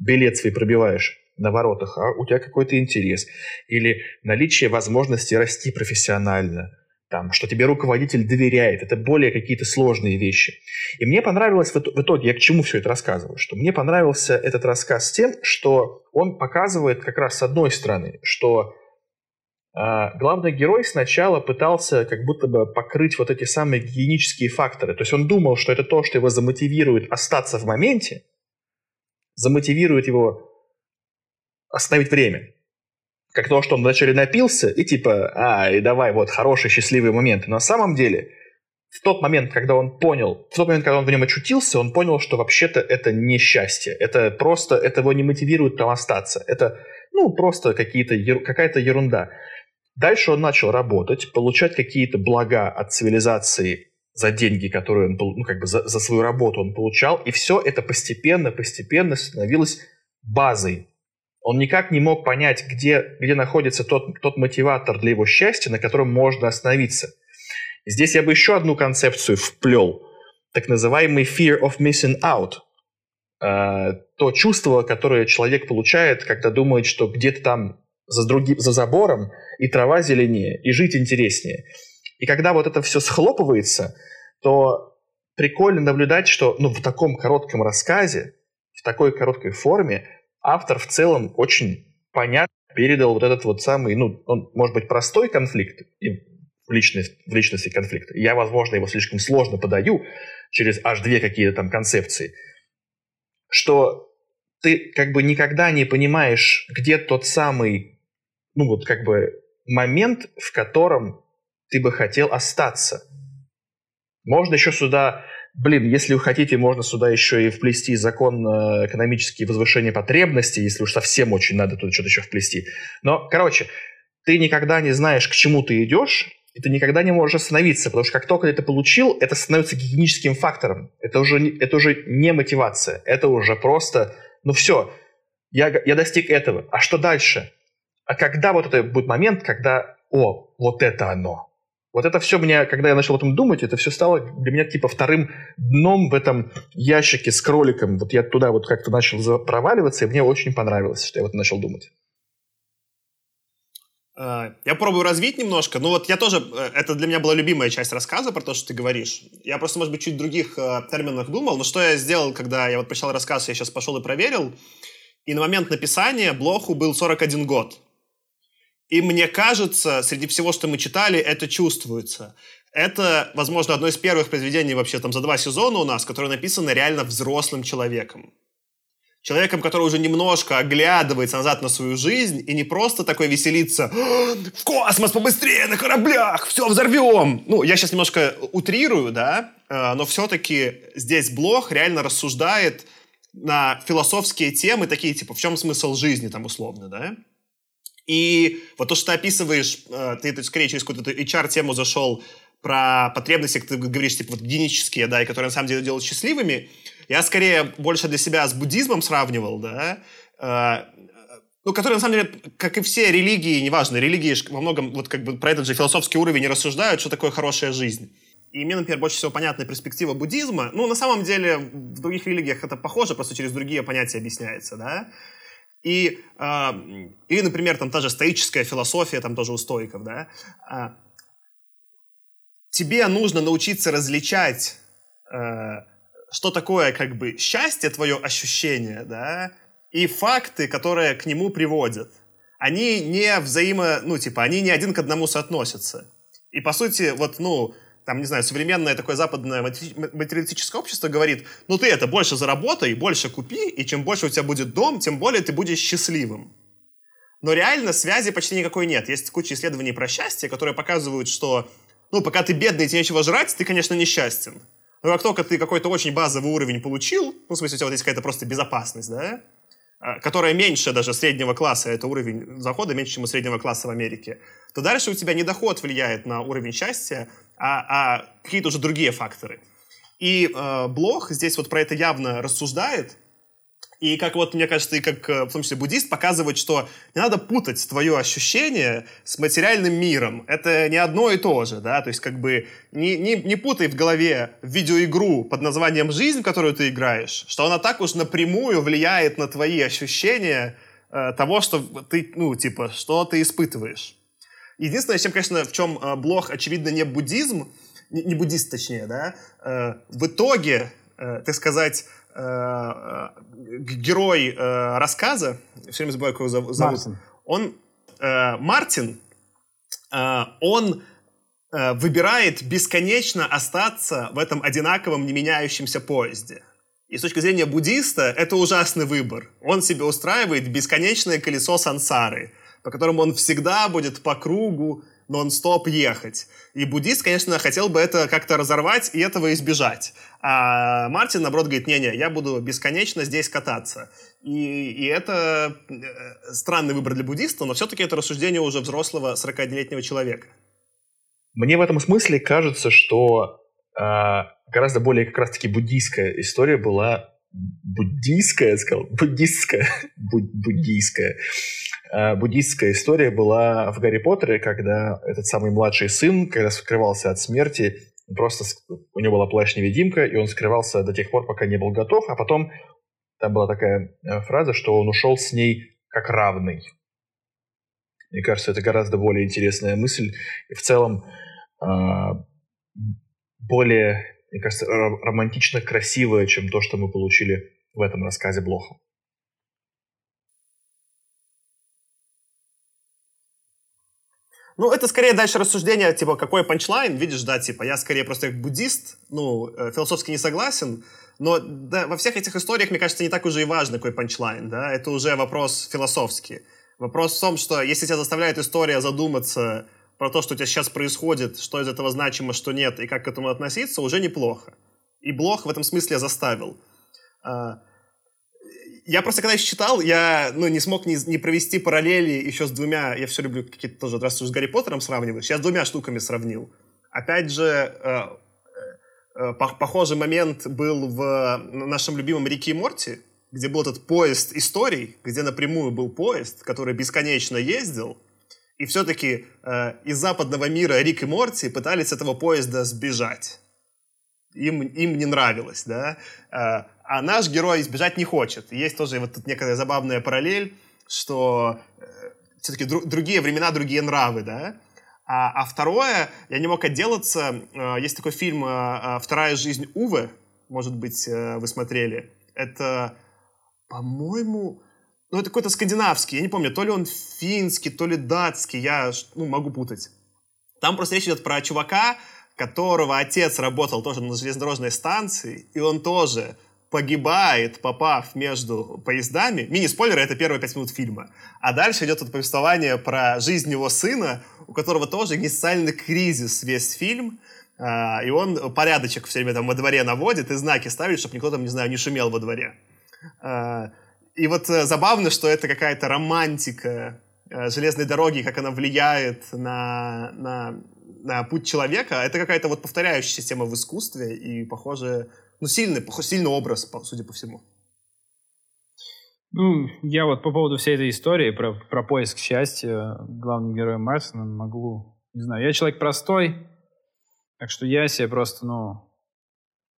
C: билет свой пробиваешь на воротах, а у тебя какой-то интерес. Или наличие возможности расти профессионально. Там, что тебе руководитель доверяет. Это более какие-то сложные вещи. И мне понравилось в итоге, я к чему все это рассказываю, что мне понравился этот рассказ тем, что он показывает как раз с одной стороны, что а, главный герой сначала пытался как будто бы покрыть вот эти самые гигиенические факторы. То есть он думал, что это то, что его замотивирует остаться в моменте, замотивирует его остановить время. Как то, что он вначале напился, и типа, а, и давай, вот, хороший, счастливый момент. Но на самом деле, в тот момент, когда он понял, в тот момент, когда он в нем очутился, он понял, что вообще-то это не счастье. Это просто, это его не мотивирует там остаться. Это, ну, просто какие-то, какая-то ерунда. Дальше он начал работать, получать какие-то блага от цивилизации за деньги, которые он, ну, как бы за, за свою работу он получал, и все это постепенно, постепенно становилось базой. Он никак не мог понять, где, где находится тот, тот мотиватор для его счастья, на котором можно остановиться. Здесь я бы еще одну концепцию вплел, так называемый fear of missing out. Э, то чувство, которое человек получает, когда думает, что где-то там за, другим, за забором и трава зеленее, и жить интереснее – и когда вот это все схлопывается, то прикольно наблюдать, что ну, в таком коротком рассказе, в такой короткой форме, автор в целом очень понятно передал вот этот вот самый, ну, он может быть простой конфликт, в личности, в личности конфликта. Я, возможно, его слишком сложно подаю через аж две какие-то там концепции, что ты как бы никогда не понимаешь, где тот самый, ну вот как бы момент, в котором ты бы хотел остаться. Можно еще сюда, блин, если вы хотите, можно сюда еще и вплести закон э, экономические возвышения потребностей, если уж совсем очень надо тут что-то еще вплести. Но, короче, ты никогда не знаешь, к чему ты идешь, и ты никогда не можешь остановиться, потому что как только ты это получил, это становится гигиеническим фактором. Это уже, это уже не мотивация, это уже просто, ну все, я, я достиг этого, а что дальше? А когда вот это будет момент, когда, о, вот это оно, вот это все мне, когда я начал об этом думать, это все стало для меня типа вторым дном в этом ящике с кроликом. Вот я туда вот как-то начал проваливаться, и мне очень понравилось, что я вот начал думать.
A: А, я пробую развить немножко. Ну вот я тоже, э, это для меня была любимая часть рассказа про то, что ты говоришь. Я просто, может быть, чуть других э, терминах думал, но что я сделал, когда я вот прочитал рассказ, я сейчас пошел и проверил, и на момент написания Блоху был 41 год. И мне кажется, среди всего, что мы читали, это чувствуется. Это, возможно, одно из первых произведений вообще там за два сезона у нас, которое написано реально взрослым человеком. Человеком, который уже немножко оглядывается назад на свою жизнь и не просто такой веселится «В космос побыстрее, на кораблях, все взорвем!» Ну, я сейчас немножко утрирую, да, э, но все-таки здесь Блох реально рассуждает на философские темы, такие типа «В чем смысл жизни?» там условно, да. И вот то, что ты описываешь, э, ты, ты скорее через какую-то HR-тему зашел про потребности, как ты говоришь, типа вот генетические, да, и которые на самом деле делают счастливыми, я скорее больше для себя с буддизмом сравнивал, да, э, ну, которые, на самом деле, как и все религии, неважно, религии во многом вот как бы про этот же философский уровень не рассуждают, что такое хорошая жизнь. И мне, например, больше всего понятна перспектива буддизма. Ну, на самом деле, в других религиях это похоже, просто через другие понятия объясняется, да. И, э, или, например, там та же стоическая философия, там тоже у стоиков, да. Э, тебе нужно научиться различать, э, что такое как бы счастье, твое ощущение, да, и факты, которые к нему приводят. Они не взаимо, ну, типа, они не один к одному соотносятся. И, по сути, вот, ну, там, не знаю, современное такое западное материалистическое общество говорит, ну ты это, больше заработай, больше купи, и чем больше у тебя будет дом, тем более ты будешь счастливым. Но реально связи почти никакой нет. Есть куча исследований про счастье, которые показывают, что, ну, пока ты бедный и тебе нечего жрать, ты, конечно, несчастен. Но как только ты какой-то очень базовый уровень получил, ну, в смысле, у тебя вот есть какая-то просто безопасность, да, которая меньше даже среднего класса, это уровень захода меньше, чем у среднего класса в Америке, то дальше у тебя не доход влияет на уровень счастья, а, а какие-то уже другие факторы. И э, Блох здесь вот про это явно рассуждает, и как вот, мне кажется, и как, э, в том числе, буддист, показывает, что не надо путать твое ощущение с материальным миром. Это не одно и то же, да, то есть как бы не, не, не путай в голове видеоигру под названием «Жизнь», которую ты играешь, что она так уж напрямую влияет на твои ощущения э, того, что ты, ну, типа, что ты испытываешь. Единственное, чем, конечно, в чем э, блог, очевидно, не буддизм, не, не буддист, точнее, да, э, в итоге, э, так сказать, герой э, рассказа, все время забываю, как его зовут, Мартин. он, э, Мартин, э, он э, выбирает бесконечно остаться в этом одинаковом не меняющемся поезде. И с точки зрения буддиста это ужасный выбор. Он себе устраивает бесконечное колесо сансары – по которому он всегда будет по кругу нон-стоп ехать. И буддист, конечно, хотел бы это как-то разорвать и этого избежать. А Мартин, наоборот, говорит, не-не, я буду бесконечно здесь кататься. И, и это э, странный выбор для буддиста, но все-таки это рассуждение уже взрослого 41-летнего человека.
C: Мне в этом смысле кажется, что э, гораздо более как раз-таки буддийская история была буддийская, я сказал, буддистская, буддийская Э, буддийская история была в Гарри Поттере, когда этот самый младший сын, когда скрывался от смерти, просто у него была плащ-невидимка, и он скрывался до тех пор, пока не был готов, а потом там была такая э, фраза, что он ушел с ней как равный. Мне кажется, это гораздо более интересная мысль, и в целом э, более, мне кажется, романтично красивая, чем то, что мы получили в этом рассказе Блоха.
A: Ну, это скорее дальше рассуждение, типа, какой панчлайн, видишь, да, типа, я скорее просто как буддист, ну, э, философски не согласен, но да, во всех этих историях, мне кажется, не так уже и важно, какой панчлайн, да, это уже вопрос философский. Вопрос в том, что если тебя заставляет история задуматься про то, что у тебя сейчас происходит, что из этого значимо, что нет, и как к этому относиться, уже неплохо. И Блох в этом смысле заставил. А, Я просто когда еще читал, я ну, не смог не, не провести параллели еще с двумя, я все люблю какие-то тоже, раз с Гарри Поттером сравнивать, сейчас с двумя штуками сравнил. Опять же, э, э, похожий момент был в нашем любимом Рике и Морти, где был этот поезд историй, где напрямую был поезд, который бесконечно ездил, и все-таки э, из западного мира Рик и Морти пытались этого поезда сбежать. Им, им не нравилось, да. Э, а наш герой избежать не хочет. Есть тоже вот тут некая забавная параллель, что э, все-таки дру, другие времена, другие нравы, да. А, а второе, я не мог отделаться, э, есть такой фильм э, «Вторая жизнь Увы», может быть, э, вы смотрели. Это, по-моему, ну, это какой-то скандинавский, я не помню, то ли он финский, то ли датский, я ну, могу путать. Там просто речь идет про чувака, которого отец работал тоже на железнодорожной станции, и он тоже погибает, попав между поездами. Мини-спойлеры — это первые пять минут фильма. А дальше идет это повествование про жизнь его сына, у которого тоже экзистенциальный кризис весь фильм. А, и он порядочек все время там во дворе наводит и знаки ставит, чтобы никто там, не знаю, не шумел во дворе. А, и вот э, забавно, что это какая-то романтика э, железной дороги, как она влияет на, на, на путь человека. Это какая-то вот повторяющаяся тема в искусстве и, похоже, ну, сильный, сильный образ, судя по всему.
B: Ну, я вот по поводу всей этой истории про, про поиск счастья главным героем Марсона могу... Не знаю, я человек простой, так что я себе просто, ну,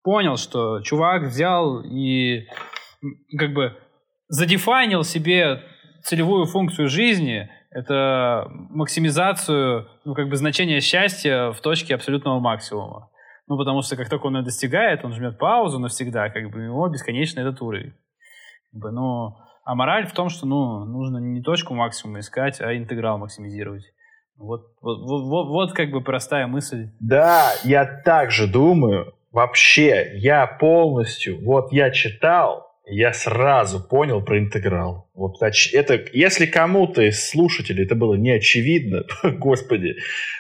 B: понял, что чувак взял и как бы задефайнил себе целевую функцию жизни, это максимизацию, ну, как бы значения счастья в точке абсолютного максимума. Ну, потому что как только он ее достигает, он жмет паузу навсегда, как бы у него бесконечный этот уровень. Как бы, ну, а мораль в том, что ну, нужно не точку максимума искать, а интеграл максимизировать. Вот, вот, вот, вот как бы простая мысль.
C: Да, я также думаю. Вообще, я полностью, вот я читал, я сразу понял про интеграл. Вот это, если кому-то из слушателей это было не очевидно, господи,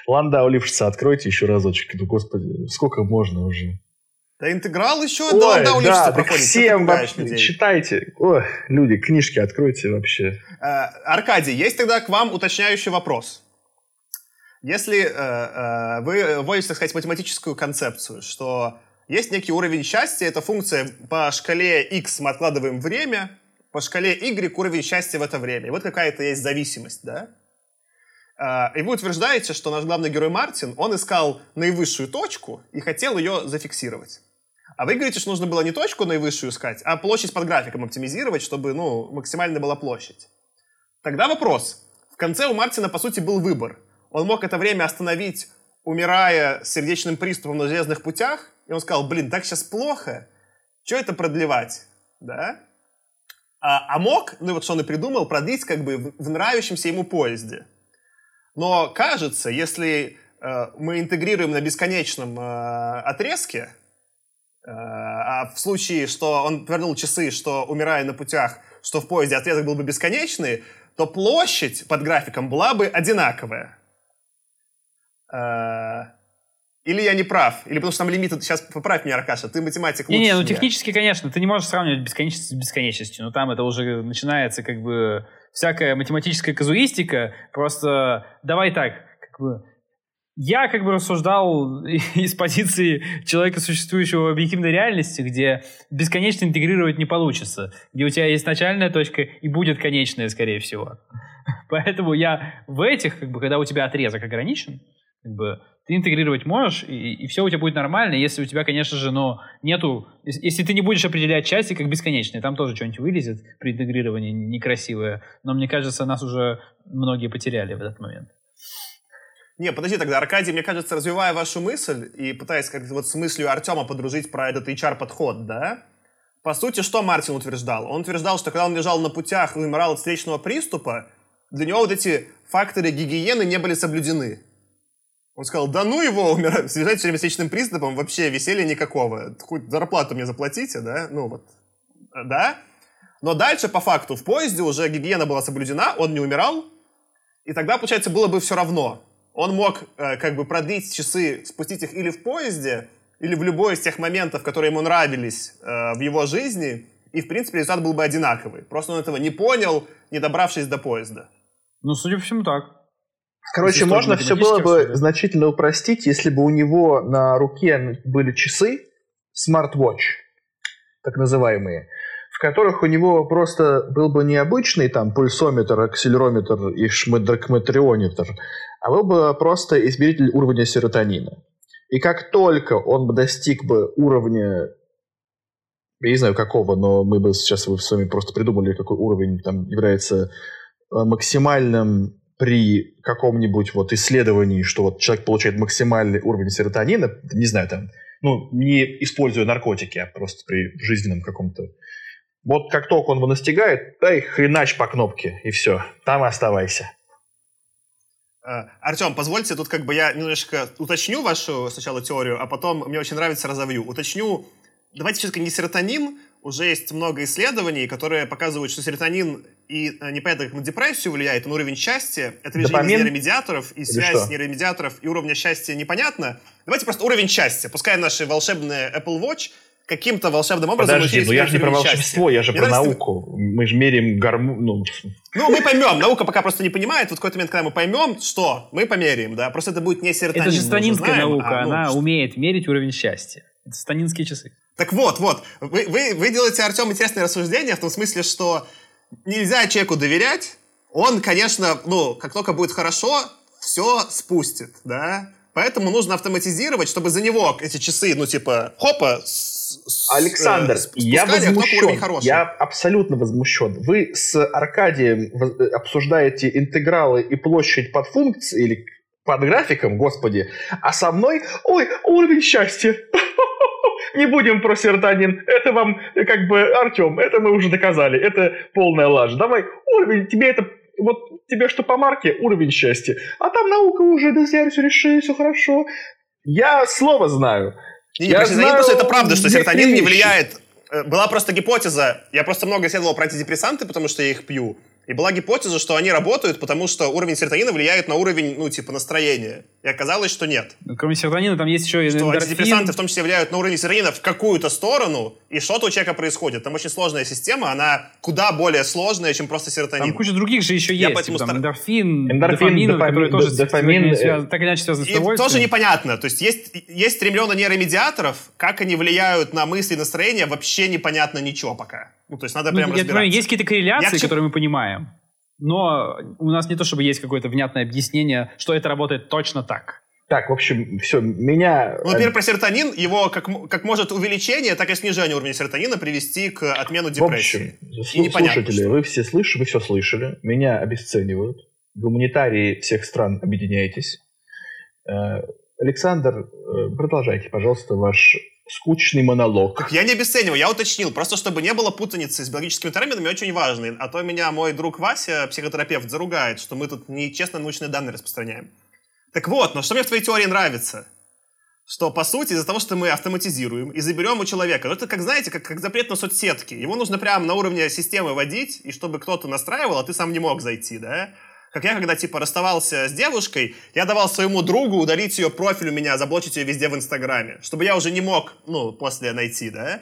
C: Ландау Лившица откройте еще разочек. Ну, господи, сколько можно уже?
A: Да интеграл еще Ой, до Ландау да, проходит.
C: Всем вообще, читайте. Ой, люди, книжки откройте вообще.
A: Э, Аркадий, есть тогда к вам уточняющий вопрос. Если э, э, вы вводите, так сказать, математическую концепцию, что есть некий уровень счастья, это функция по шкале x мы откладываем время, по шкале y уровень счастья в это время. И вот какая-то есть зависимость, да? А, и вы утверждаете, что наш главный герой Мартин, он искал наивысшую точку и хотел ее зафиксировать. А вы говорите, что нужно было не точку наивысшую искать, а площадь под графиком оптимизировать, чтобы ну, максимально была площадь. Тогда вопрос. В конце у Мартина, по сути, был выбор. Он мог это время остановить, умирая с сердечным приступом на железных путях, и он сказал, блин, так сейчас плохо, что это продлевать, да? А, а мог, ну вот что он и придумал, продлить как бы в, в нравящемся ему поезде. Но кажется, если э, мы интегрируем на бесконечном э, отрезке, э, а в случае, что он вернул часы, что умирая на путях, что в поезде отрезок был бы бесконечный, то площадь под графиком была бы одинаковая. Э, или я не прав? Или потому что там лимит... Сейчас поправь меня, Аркаша, ты математик лучше
B: Не-не, ну технически, конечно, ты не можешь сравнивать бесконечность с бесконечностью, но там это уже начинается как бы всякая математическая казуистика. Просто давай так, как бы... Я как бы рассуждал из позиции человека, существующего в объективной реальности, где бесконечно интегрировать не получится, где у тебя есть начальная точка и будет конечная, скорее всего. Поэтому я в этих, как бы, когда у тебя отрезок ограничен, как бы, ты интегрировать можешь, и, и все у тебя будет нормально, если у тебя, конечно же, но нету... Если ты не будешь определять части как бесконечные, там тоже что-нибудь вылезет при интегрировании некрасивое, но мне кажется, нас уже многие потеряли в этот момент.
A: Не, подожди тогда, Аркадий, мне кажется, развивая вашу мысль и пытаясь как-то вот с мыслью Артема подружить про этот HR-подход, да? По сути, что Мартин утверждал? Он утверждал, что когда он лежал на путях и умирал от встречного приступа, для него вот эти факторы гигиены не были соблюдены. Он сказал, да ну его, умирать, с личным приступом, вообще веселья никакого. Хоть зарплату мне заплатите, да? Ну вот, да? Но дальше, по факту, в поезде уже гигиена была соблюдена, он не умирал, и тогда, получается, было бы все равно. Он мог э, как бы продлить часы, спустить их или в поезде, или в любой из тех моментов, которые ему нравились э, в его жизни, и, в принципе, результат был бы одинаковый. Просто он этого не понял, не добравшись до поезда.
B: Ну, судя по всему, так.
C: Короче, можно все было бы значительно упростить, если бы у него на руке были часы, smartwatch, так называемые, в которых у него просто был бы не обычный там пульсометр, акселерометр и шмедрокметрионетр, а был бы просто измеритель уровня серотонина. И как только он бы достиг бы уровня, я не знаю какого, но мы бы сейчас с вами просто придумали, какой уровень там является э, максимальным при каком-нибудь вот исследовании, что вот человек получает максимальный уровень серотонина, не знаю, там, ну, не используя наркотики, а просто при жизненном каком-то... Вот как только он его настигает, дай хренач по кнопке, и все, там оставайся.
A: Э, Артем, позвольте, тут как бы я немножко уточню вашу сначала теорию, а потом мне очень нравится разовью. Уточню, давайте все-таки не серотонин, уже есть много исследований, которые показывают, что серотонин и э, непонятно как на депрессию влияет, на уровень счастья. Это движение нейромедиаторов, и Или связь что? нейромедиаторов и уровня счастья непонятна. Давайте просто уровень счастья. Пускай наши волшебные Apple Watch каким-то волшебным образом...
C: Подожди, ну я же не про волшебство, счастья. я же Мне про нравится... науку. Мы же меряем гармонию. Ну...
A: ну, мы поймем. Наука пока просто не понимает. Вот в какой-то момент, когда мы поймем, что, мы померяем, да. Просто это будет не серотонин.
B: Это же станинская наука, а, ну, она умеет мерить уровень счастья. Это станинские часы.
A: Так вот, вот. Вы, вы, вы делаете, Артем, интересное рассуждение в том смысле, что нельзя человеку доверять. Он, конечно, ну, как только будет хорошо, все спустит, да. Поэтому нужно автоматизировать, чтобы за него эти часы, ну, типа, хопа,
C: Александр, э, я возмущен. Я абсолютно возмущен. Вы с Аркадием э, обсуждаете интегралы и площадь под функцией или под графиком, господи, а со мной, ой, уровень счастья. Не будем про серотонин. Это вам, э, как бы, Артем, это мы уже доказали. Это полная лажа. Давай, уровень, тебе это вот тебе что по марке, уровень счастья. А там наука уже, да все решили, все хорошо. Я слово знаю.
A: Не, я знаю, что это правда, что серотонин не влияет. Э, была просто гипотеза. Я просто много исследовал про антидепрессанты, потому что я их пью. И была гипотеза, что они работают, потому что уровень серотонина влияет на уровень, ну, типа, настроения. И оказалось, что нет.
B: Ну, кроме серотонина там есть еще и
A: Что антидепрессанты в том числе влияют на уровень серотонина в какую-то сторону, и что-то у человека происходит. Там очень сложная система, она куда более сложная, чем просто серотонин.
B: Там куча других же еще Я есть. Типа, там, стар... эндорфин, эндорфин дофамин, дофамин, которые тоже дофамин, связ... так или иначе связаны с удовольствием.
A: тоже непонятно. То есть есть, есть стремлено нейромедиаторов, как они влияют на мысли и настроение, вообще непонятно ничего пока. Ну, то есть надо ну, прям я разбираться.
B: есть какие-то корреляции, я которые мы понимаем но у нас не то чтобы есть какое-то внятное объяснение, что это работает точно так.
C: Так, в общем, все, меня...
A: Ну, например, про серотонин, его как, как может увеличение, так и снижение уровня серотонина привести к отмену депрессии.
C: В общем, и слушатели, что. вы все слышали, вы все слышали, меня обесценивают. Гуманитарии всех стран, объединяйтесь. Э, Александр, э, продолжайте, пожалуйста, ваш скучный монолог.
A: Так я не обесцениваю, я уточнил. Просто чтобы не было путаницы с биологическими терминами, очень важно. А то меня мой друг Вася, психотерапевт, заругает, что мы тут нечестно научные данные распространяем. Так вот, но что мне в твоей теории нравится? Что, по сути, из-за того, что мы автоматизируем и заберем у человека, ну, это, как знаете, как, как запрет на соцсетки. Его нужно прямо на уровне системы водить, и чтобы кто-то настраивал, а ты сам не мог зайти, да? Как я, когда, типа, расставался с девушкой, я давал своему другу удалить ее профиль у меня, заблочить ее везде в Инстаграме, чтобы я уже не мог, ну, после найти, да?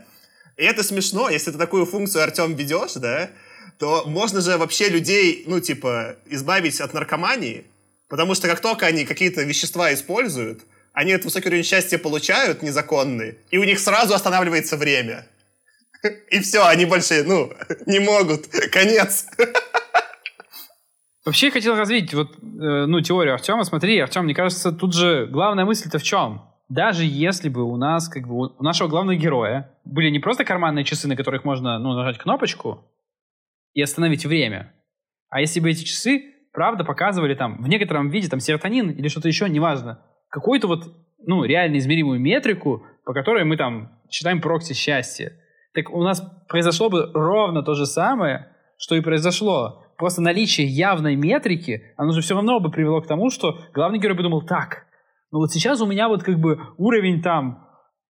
A: И это смешно, если ты такую функцию, Артем, ведешь, да, то можно же вообще людей, ну, типа, избавить от наркомании, потому что как только они какие-то вещества используют, они этот высокий уровень счастья получают незаконный, и у них сразу останавливается время. И все, они больше, ну, не могут. Конец.
B: Вообще я хотел развить вот, э, ну, теорию Артема. Смотри, Артем, мне кажется, тут же главная мысль-то в чем? Даже если бы у нас, как бы, у нашего главного героя были не просто карманные часы, на которых можно, ну, нажать кнопочку и остановить время, а если бы эти часы, правда, показывали там в некотором виде там серотонин или что-то еще, неважно, какую-то вот, ну, реально измеримую метрику, по которой мы там считаем прокси счастья, так у нас произошло бы ровно то же самое, что и произошло просто наличие явной метрики, оно же все равно бы привело к тому, что главный герой подумал, так, ну вот сейчас у меня вот как бы уровень там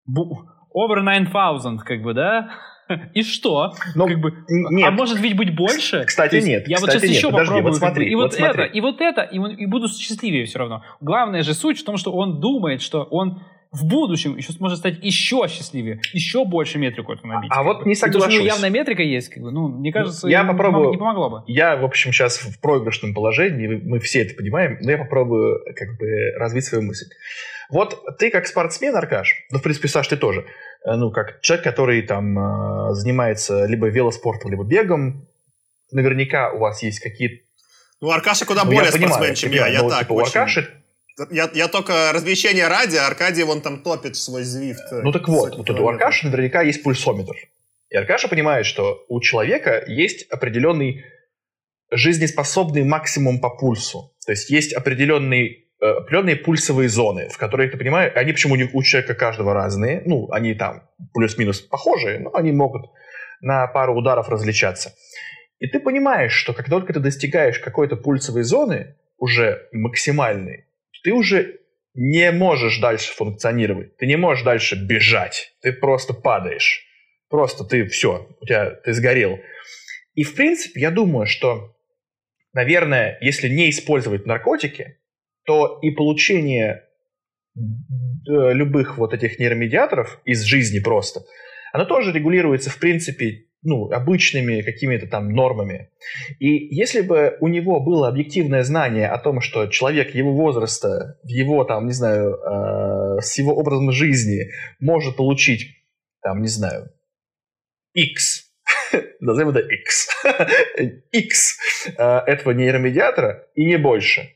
B: over 9000, как бы, да? И что? Ну, как бы, нет. А может ведь быть больше?
C: Кстати, есть, нет.
B: Я
C: кстати,
B: вот сейчас
C: нет.
B: еще
C: Подожди,
B: попробую.
C: Вот смотри,
B: как бы, и вот,
C: вот смотри.
B: это, и вот это, и, и буду счастливее все равно. Главная же суть в том, что он думает, что он в будущем еще сможет стать еще счастливее, еще больше метрику эту набить.
C: А вот не
B: Потому
C: соглашусь.
B: у него явная метрика есть, как бы, ну, мне кажется,
C: Я попробую-
B: не помогло бы.
C: Я, в общем, сейчас в проигрышном положении, мы все это понимаем, но я попробую как бы развить свою мысль. Вот ты как спортсмен, Аркаш, ну, в принципе, Саш, ты тоже, э, ну, как человек, который там э, занимается либо велоспортом, либо бегом, наверняка у вас есть какие-то...
A: Ну, Аркаша куда
C: ну,
A: более
C: я понимаю,
A: спортсмен, чем я.
C: понимаю,
A: Я
C: но,
A: так,
C: типа, у
A: очень-
C: Аркаши
A: Я, я только развлечения ради, а Аркадий вон там топит свой звифт. э,
C: Ну так вот, вот у. Аркаши наверняка есть пульсометр. И Аркаша понимает, что у человека есть определенный жизнеспособный максимум по пульсу. То есть есть определенный, э, определенные пульсовые зоны, в которых, ты понимаешь, они почему у человека каждого разные, ну, они там плюс-минус похожие, но они могут на пару ударов различаться. И ты понимаешь, что как только ты достигаешь какой-то пульсовой зоны, уже максимальной, ты уже не можешь дальше функционировать, ты не можешь дальше бежать, ты просто падаешь. Просто ты все, у тебя ты сгорел. И в принципе, я думаю, что, наверное, если не использовать наркотики, то и получение э, любых вот этих нейромедиаторов из жизни просто, оно тоже регулируется, в принципе, ну, обычными какими-то там нормами. И если бы у него было объективное знание о том, что человек его возраста, в его там, не знаю, э, с его образом жизни может получить, там, не знаю, X, назовем это X, X э, этого нейромедиатора и не больше.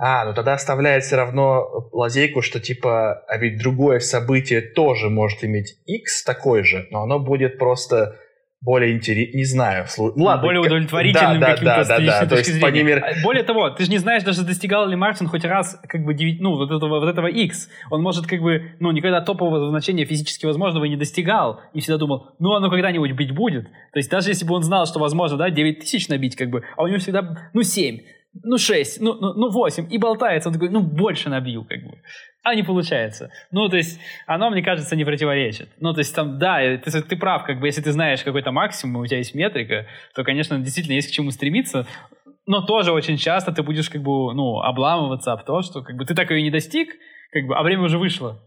C: А, ну тогда оставляет все равно лазейку, что типа, а ведь другое событие тоже может иметь X такой же, но оно будет просто более интересно, не знаю, слу- ну, ладно,
B: более удовлетворительным
C: да, да,
B: каким-то
C: да, да, да, то
B: точки
C: есть,
B: зрения.
C: мере-
B: А Более того, ты же не знаешь, даже достигал ли Мартин хоть раз как бы девять- ну, вот этого, вот этого X. Он может как бы, ну, никогда топового значения физически возможного не достигал и всегда думал, ну, оно когда-нибудь быть будет. То есть даже если бы он знал, что возможно, да, 9 тысяч набить, как бы, а у него всегда, ну, 7, ну, 6, ну, ну, ну 8, и болтается, он такой, ну, больше набью, как бы. А не получается. Ну, то есть, оно, мне кажется, не противоречит. Ну, то есть, там, да, э, ты, ты прав, как бы, если ты знаешь какой-то максимум, у тебя есть метрика, то, конечно, действительно есть к чему стремиться, но тоже очень часто ты будешь, как бы, ну, обламываться об то, что, как бы, ты так ее не достиг, как бы, а время уже вышло.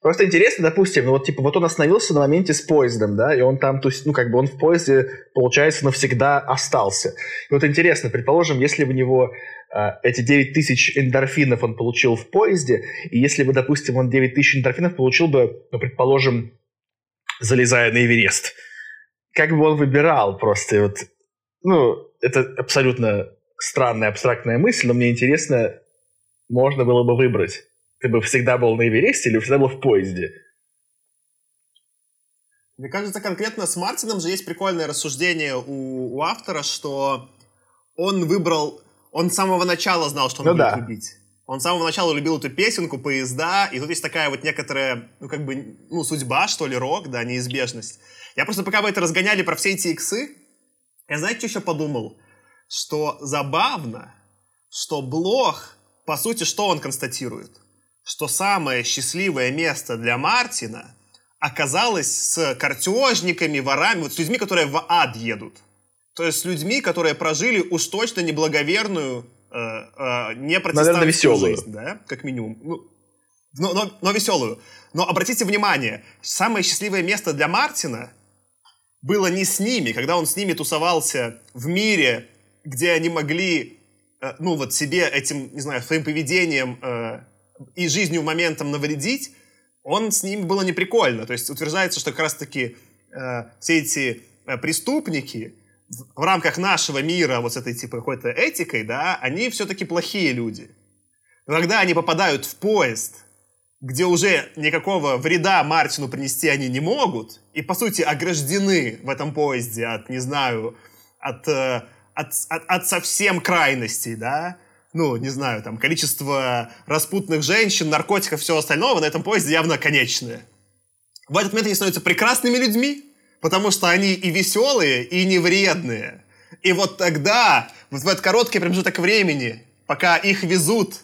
C: Просто интересно, допустим, ну вот типа вот он остановился на моменте с поездом, да, и он там, то есть, ну как бы он в поезде, получается, навсегда остался. И вот интересно, предположим, если у него э, эти 9 тысяч эндорфинов он получил в поезде, и если бы, допустим, он 9 тысяч эндорфинов получил бы, ну, предположим, залезая на Эверест, как бы он выбирал просто, вот, ну, это абсолютно странная, абстрактная мысль, но мне интересно, можно было бы выбрать. Ты бы всегда был на Эвересте или всегда был в поезде?
A: Мне кажется, конкретно с Мартином же есть прикольное рассуждение у, у автора, что он выбрал... Он с самого начала знал, что он
C: Ну
A: будет
C: да.
A: любить. Он с самого начала любил эту песенку, поезда, и тут есть такая вот некоторая, ну, как бы, ну, судьба, что ли, рок, да, неизбежность. Я просто, пока вы это разгоняли про все эти иксы, я, знаете, что еще подумал? Что забавно, что Блох, по сути, что он констатирует? Что самое счастливое место для Мартина оказалось с картежниками, ворами, вот с людьми, которые в ад едут. То есть с людьми, которые прожили уж точно неблаговерную, э, э, не
C: веселую.
A: жизнь, да, как минимум. Ну, но, но, но веселую. Но обратите внимание, самое счастливое место для Мартина было не с ними, когда он с ними тусовался в мире, где они могли, э, ну вот себе этим, не знаю, своим поведением э, и жизнью моментом навредить, он с ним было неприкольно. То есть утверждается, что как раз-таки э, все эти э, преступники в, в рамках нашего мира, вот с этой типа какой-то этикой, да, они все-таки плохие люди. Но когда они попадают в поезд, где уже никакого вреда Мартину принести они не могут, и, по сути, ограждены в этом поезде от, не знаю, от, э, от, от, от совсем крайностей, да, ну, не знаю, там, количество распутных женщин, наркотиков, всего остального на этом поезде явно конечное. В этот момент они становятся прекрасными людьми, потому что они и веселые, и не вредные. И вот тогда, вот в этот короткий промежуток времени, пока их везут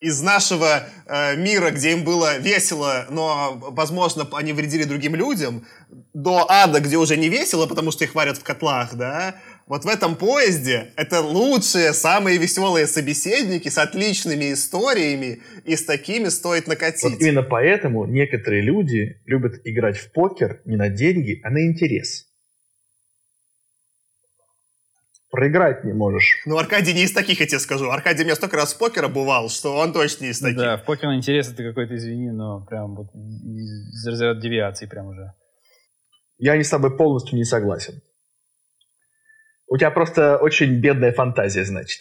A: из нашего э, мира, где им было весело, но, возможно, они вредили другим людям, до ада, где уже не весело, потому что их варят в котлах, да, вот в этом поезде это лучшие, самые веселые собеседники с отличными историями, и с такими стоит накатить. Вот
C: именно поэтому некоторые люди любят играть в покер не на деньги, а на интерес. Проиграть не можешь.
A: Ну, Аркадий не из таких, я тебе скажу. Аркадий меня столько раз в покера бывал, что он точно не из таких.
B: Да, в покер на интерес это какой-то, извини, но прям вот из разряда девиации прям уже.
C: Я не с тобой полностью не согласен. У тебя просто очень бедная фантазия, значит.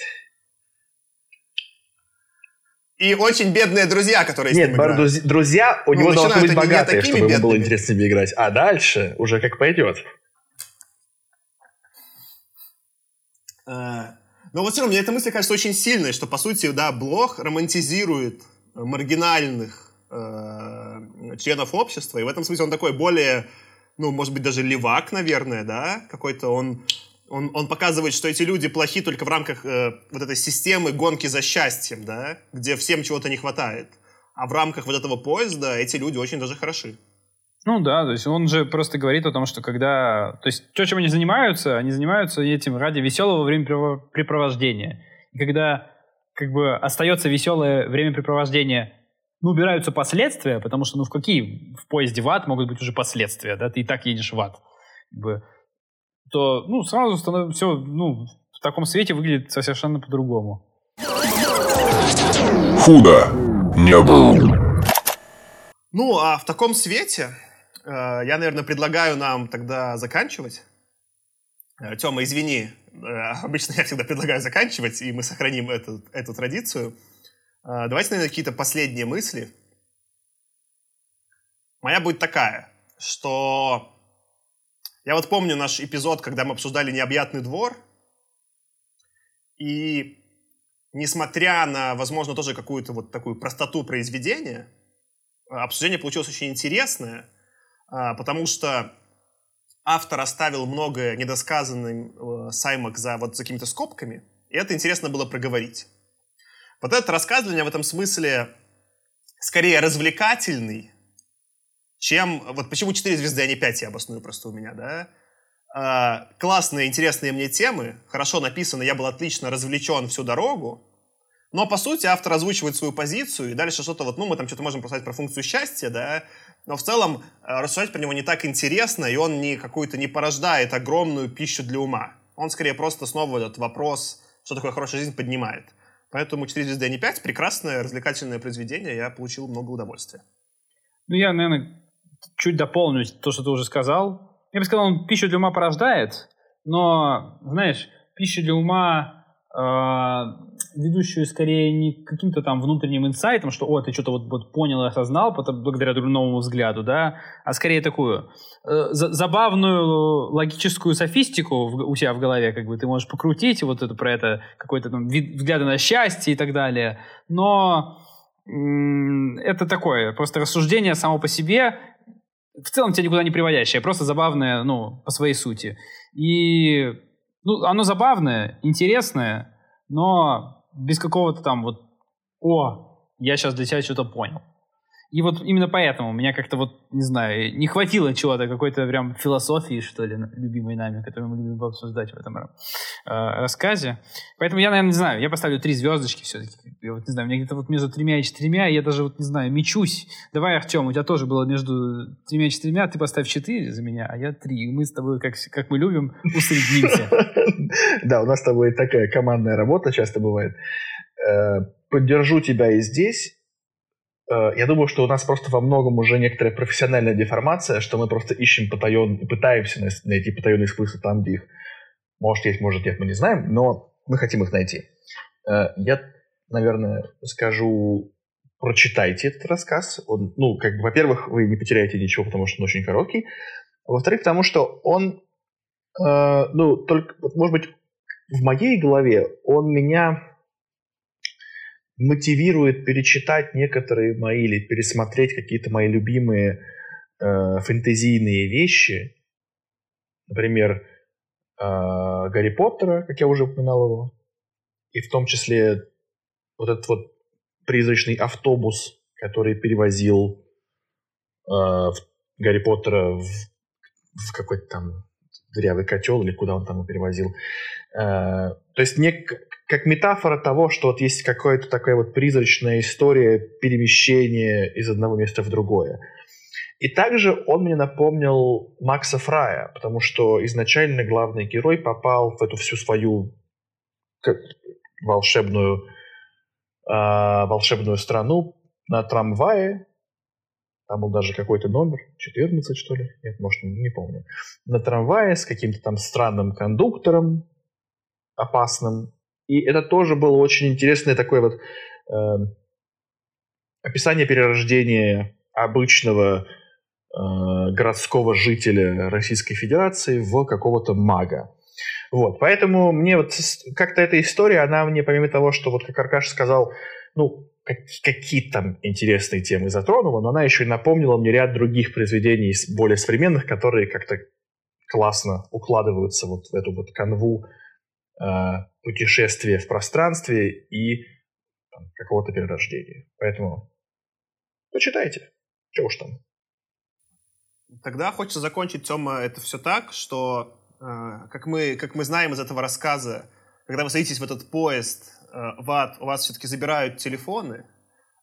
A: И очень бедные друзья, которые Нет, с ним играют.
C: Друз- друзья у ну, него должны быть богатые, чтобы бедными. ему было интересно с ними играть. А дальше уже как пойдет.
A: А, но вот все равно мне эта мысль кажется очень сильной, что, по сути, да, Блох романтизирует маргинальных э, членов общества, и в этом смысле он такой более, ну, может быть, даже левак, наверное, да, какой-то он он, он показывает, что эти люди плохи только в рамках э, вот этой системы гонки за счастьем, да, где всем чего-то не хватает. А в рамках вот этого поезда эти люди очень даже хороши.
B: Ну да, то есть он же просто говорит о том, что когда... То есть то, чем они занимаются, они занимаются этим ради веселого времяпрепровождения. И когда как бы остается веселое времяпрепровождение, ну, убираются последствия, потому что, ну, в какие в поезде в ад могут быть уже последствия, да, ты и так едешь в ад. Как бы, то ну, сразу становится все ну, в таком свете выглядит совершенно по-другому.
D: Худо не было.
A: Ну, а в таком свете э, я, наверное, предлагаю нам тогда заканчивать. Э, Тёма, извини, э, обычно я всегда предлагаю заканчивать, и мы сохраним эту, эту традицию. Э, давайте, наверное, какие-то последние мысли. Моя будет такая, что я вот помню наш эпизод, когда мы обсуждали «Необъятный двор», и несмотря на, возможно, тоже какую-то вот такую простоту произведения, обсуждение получилось очень интересное, а, потому что автор оставил многое недосказанным э, Саймак за, вот, за какими-то скобками, и это интересно было проговорить. Вот этот рассказ для меня в этом смысле скорее развлекательный, чем... Вот почему 4 звезды, а не 5, я обосную просто у меня, да? А, классные, интересные мне темы, хорошо написаны, я был отлично развлечен всю дорогу, но, по сути, автор озвучивает свою позицию, и дальше что-то вот, ну, мы там что-то можем посмотреть про функцию счастья, да, но в целом э, рассуждать про него не так интересно, и он не какую-то не порождает огромную пищу для ума. Он скорее просто снова этот вопрос, что такое хорошая жизнь, поднимает. Поэтому 4 звезды, а не 5, прекрасное, развлекательное произведение, я получил много удовольствия.
B: Ну, я, наверное, чуть дополню то, что ты уже сказал. Я бы сказал, он пищу для ума порождает, но, знаешь, пищу для ума э, ведущую скорее не каким-то там внутренним инсайтом, что, о, ты что-то вот, вот понял и осознал потом, благодаря новому взгляду, да, а скорее такую э, забавную логическую софистику в, у себя в голове, как бы ты можешь покрутить вот это про это, какой-то там вид, взгляды на счастье и так далее, но это такое, просто рассуждение само по себе, в целом тебя никуда не приводящее, просто забавное, ну, по своей сути. И, ну, оно забавное, интересное, но без какого-то там вот, о, я сейчас для себя что-то понял. И вот именно поэтому меня как-то вот, не знаю, не хватило чего-то, какой-то прям философии, что ли, любимой нами, которую мы любим обсуждать в этом э, рассказе. Поэтому я, наверное, не знаю, я поставлю три звездочки все-таки. Я вот не знаю, мне где-то вот между тремя и четырьмя, я даже вот не знаю, мечусь. Давай, Артем, у тебя тоже было между тремя и четырьмя, ты поставь четыре за меня, а я три. И мы с тобой, как, как мы любим, усреднимся.
C: Да, у нас с тобой такая командная работа часто бывает. Э, поддержу тебя и здесь, я думаю, что у нас просто во многом уже некоторая профессиональная деформация, что мы просто ищем потаен и пытаемся найти потаенные смыслы там, где их может есть, может нет, мы не знаем, но мы хотим их найти. Э, я, наверное, скажу, прочитайте этот рассказ. Он, ну, как бы, во-первых, вы не потеряете ничего, потому что он очень короткий. Во-вторых, потому что он, э, ну, только, может быть, в моей голове он меня мотивирует перечитать некоторые мои или пересмотреть какие-то мои любимые э, фэнтезийные вещи. Например, э, Гарри Поттера, как я уже упоминал его. И в том числе вот этот вот призрачный автобус, который перевозил э, Гарри Поттера в, в какой-то там дырявый котел или куда он там его перевозил. Э, то есть не как метафора того, что вот есть какая-то такая вот призрачная история перемещения из одного места в другое. И также он мне напомнил Макса Фрая, потому что изначально главный герой попал в эту всю свою волшебную, э, волшебную страну на трамвае. Там был даже какой-то номер, 14 что ли, нет, может, не помню. На трамвае с каким-то там странным кондуктором, опасным. И это тоже было очень интересное такое вот э, описание перерождения обычного э, городского жителя Российской Федерации в какого-то мага. Вот, поэтому мне вот как-то эта история, она мне, помимо того, что вот как Аркаш сказал, ну, какие там интересные темы затронула, но она еще и напомнила мне ряд других произведений более современных, которые как-то классно укладываются вот в эту вот канву э, путешествия в пространстве и там, какого-то перерождения. Поэтому почитайте. Чего уж там.
A: Тогда хочется закончить, Тёма, это все так, что Э, как мы, как мы знаем из этого рассказа, когда вы садитесь в этот поезд э, в ад, у вас все-таки забирают телефоны,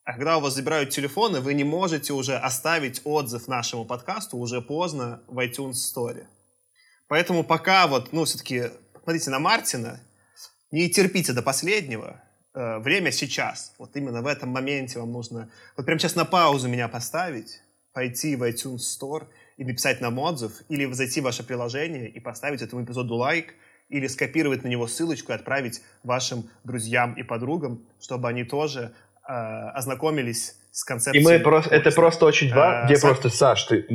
A: а когда у вас забирают телефоны, вы не можете уже оставить отзыв нашему подкасту уже поздно в iTunes Store. Поэтому пока вот, ну, все-таки, смотрите на Мартина, не терпите до последнего. Э, время сейчас. Вот именно в этом моменте вам нужно вот прямо сейчас на паузу меня поставить, пойти в iTunes Store – и написать нам отзыв, или зайти в ваше приложение и поставить этому эпизоду лайк, или скопировать на него ссылочку и отправить вашим друзьям и подругам, чтобы они тоже э, ознакомились с концепцией.
C: И мы просто, это просто очень важно, где сам... просто, Саш, ты,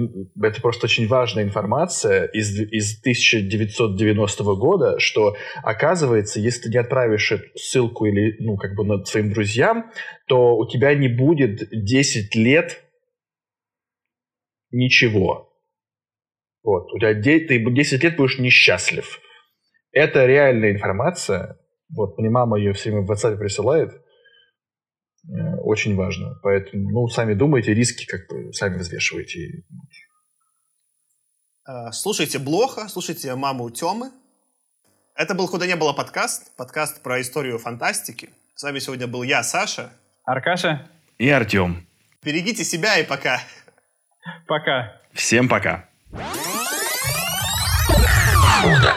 C: это просто очень важная информация из, из 1990 года, что оказывается, если ты не отправишь ссылку или, ну, как бы над своим друзьям, то у тебя не будет 10 лет ничего. Вот. У тебя 10, ты 10 лет будешь несчастлив. Это реальная информация. Вот, мне мама ее все время в WhatsApp присылает. Э, очень важно. Поэтому, ну, сами думайте, риски как бы сами взвешивайте.
A: Э, слушайте Блоха, слушайте маму Темы. Это был «Куда не было» подкаст. Подкаст про историю фантастики. С вами сегодня был я, Саша.
B: Аркаша.
C: И Артем.
A: Берегите себя и пока.
B: Пока.
C: Всем пока.
D: Куда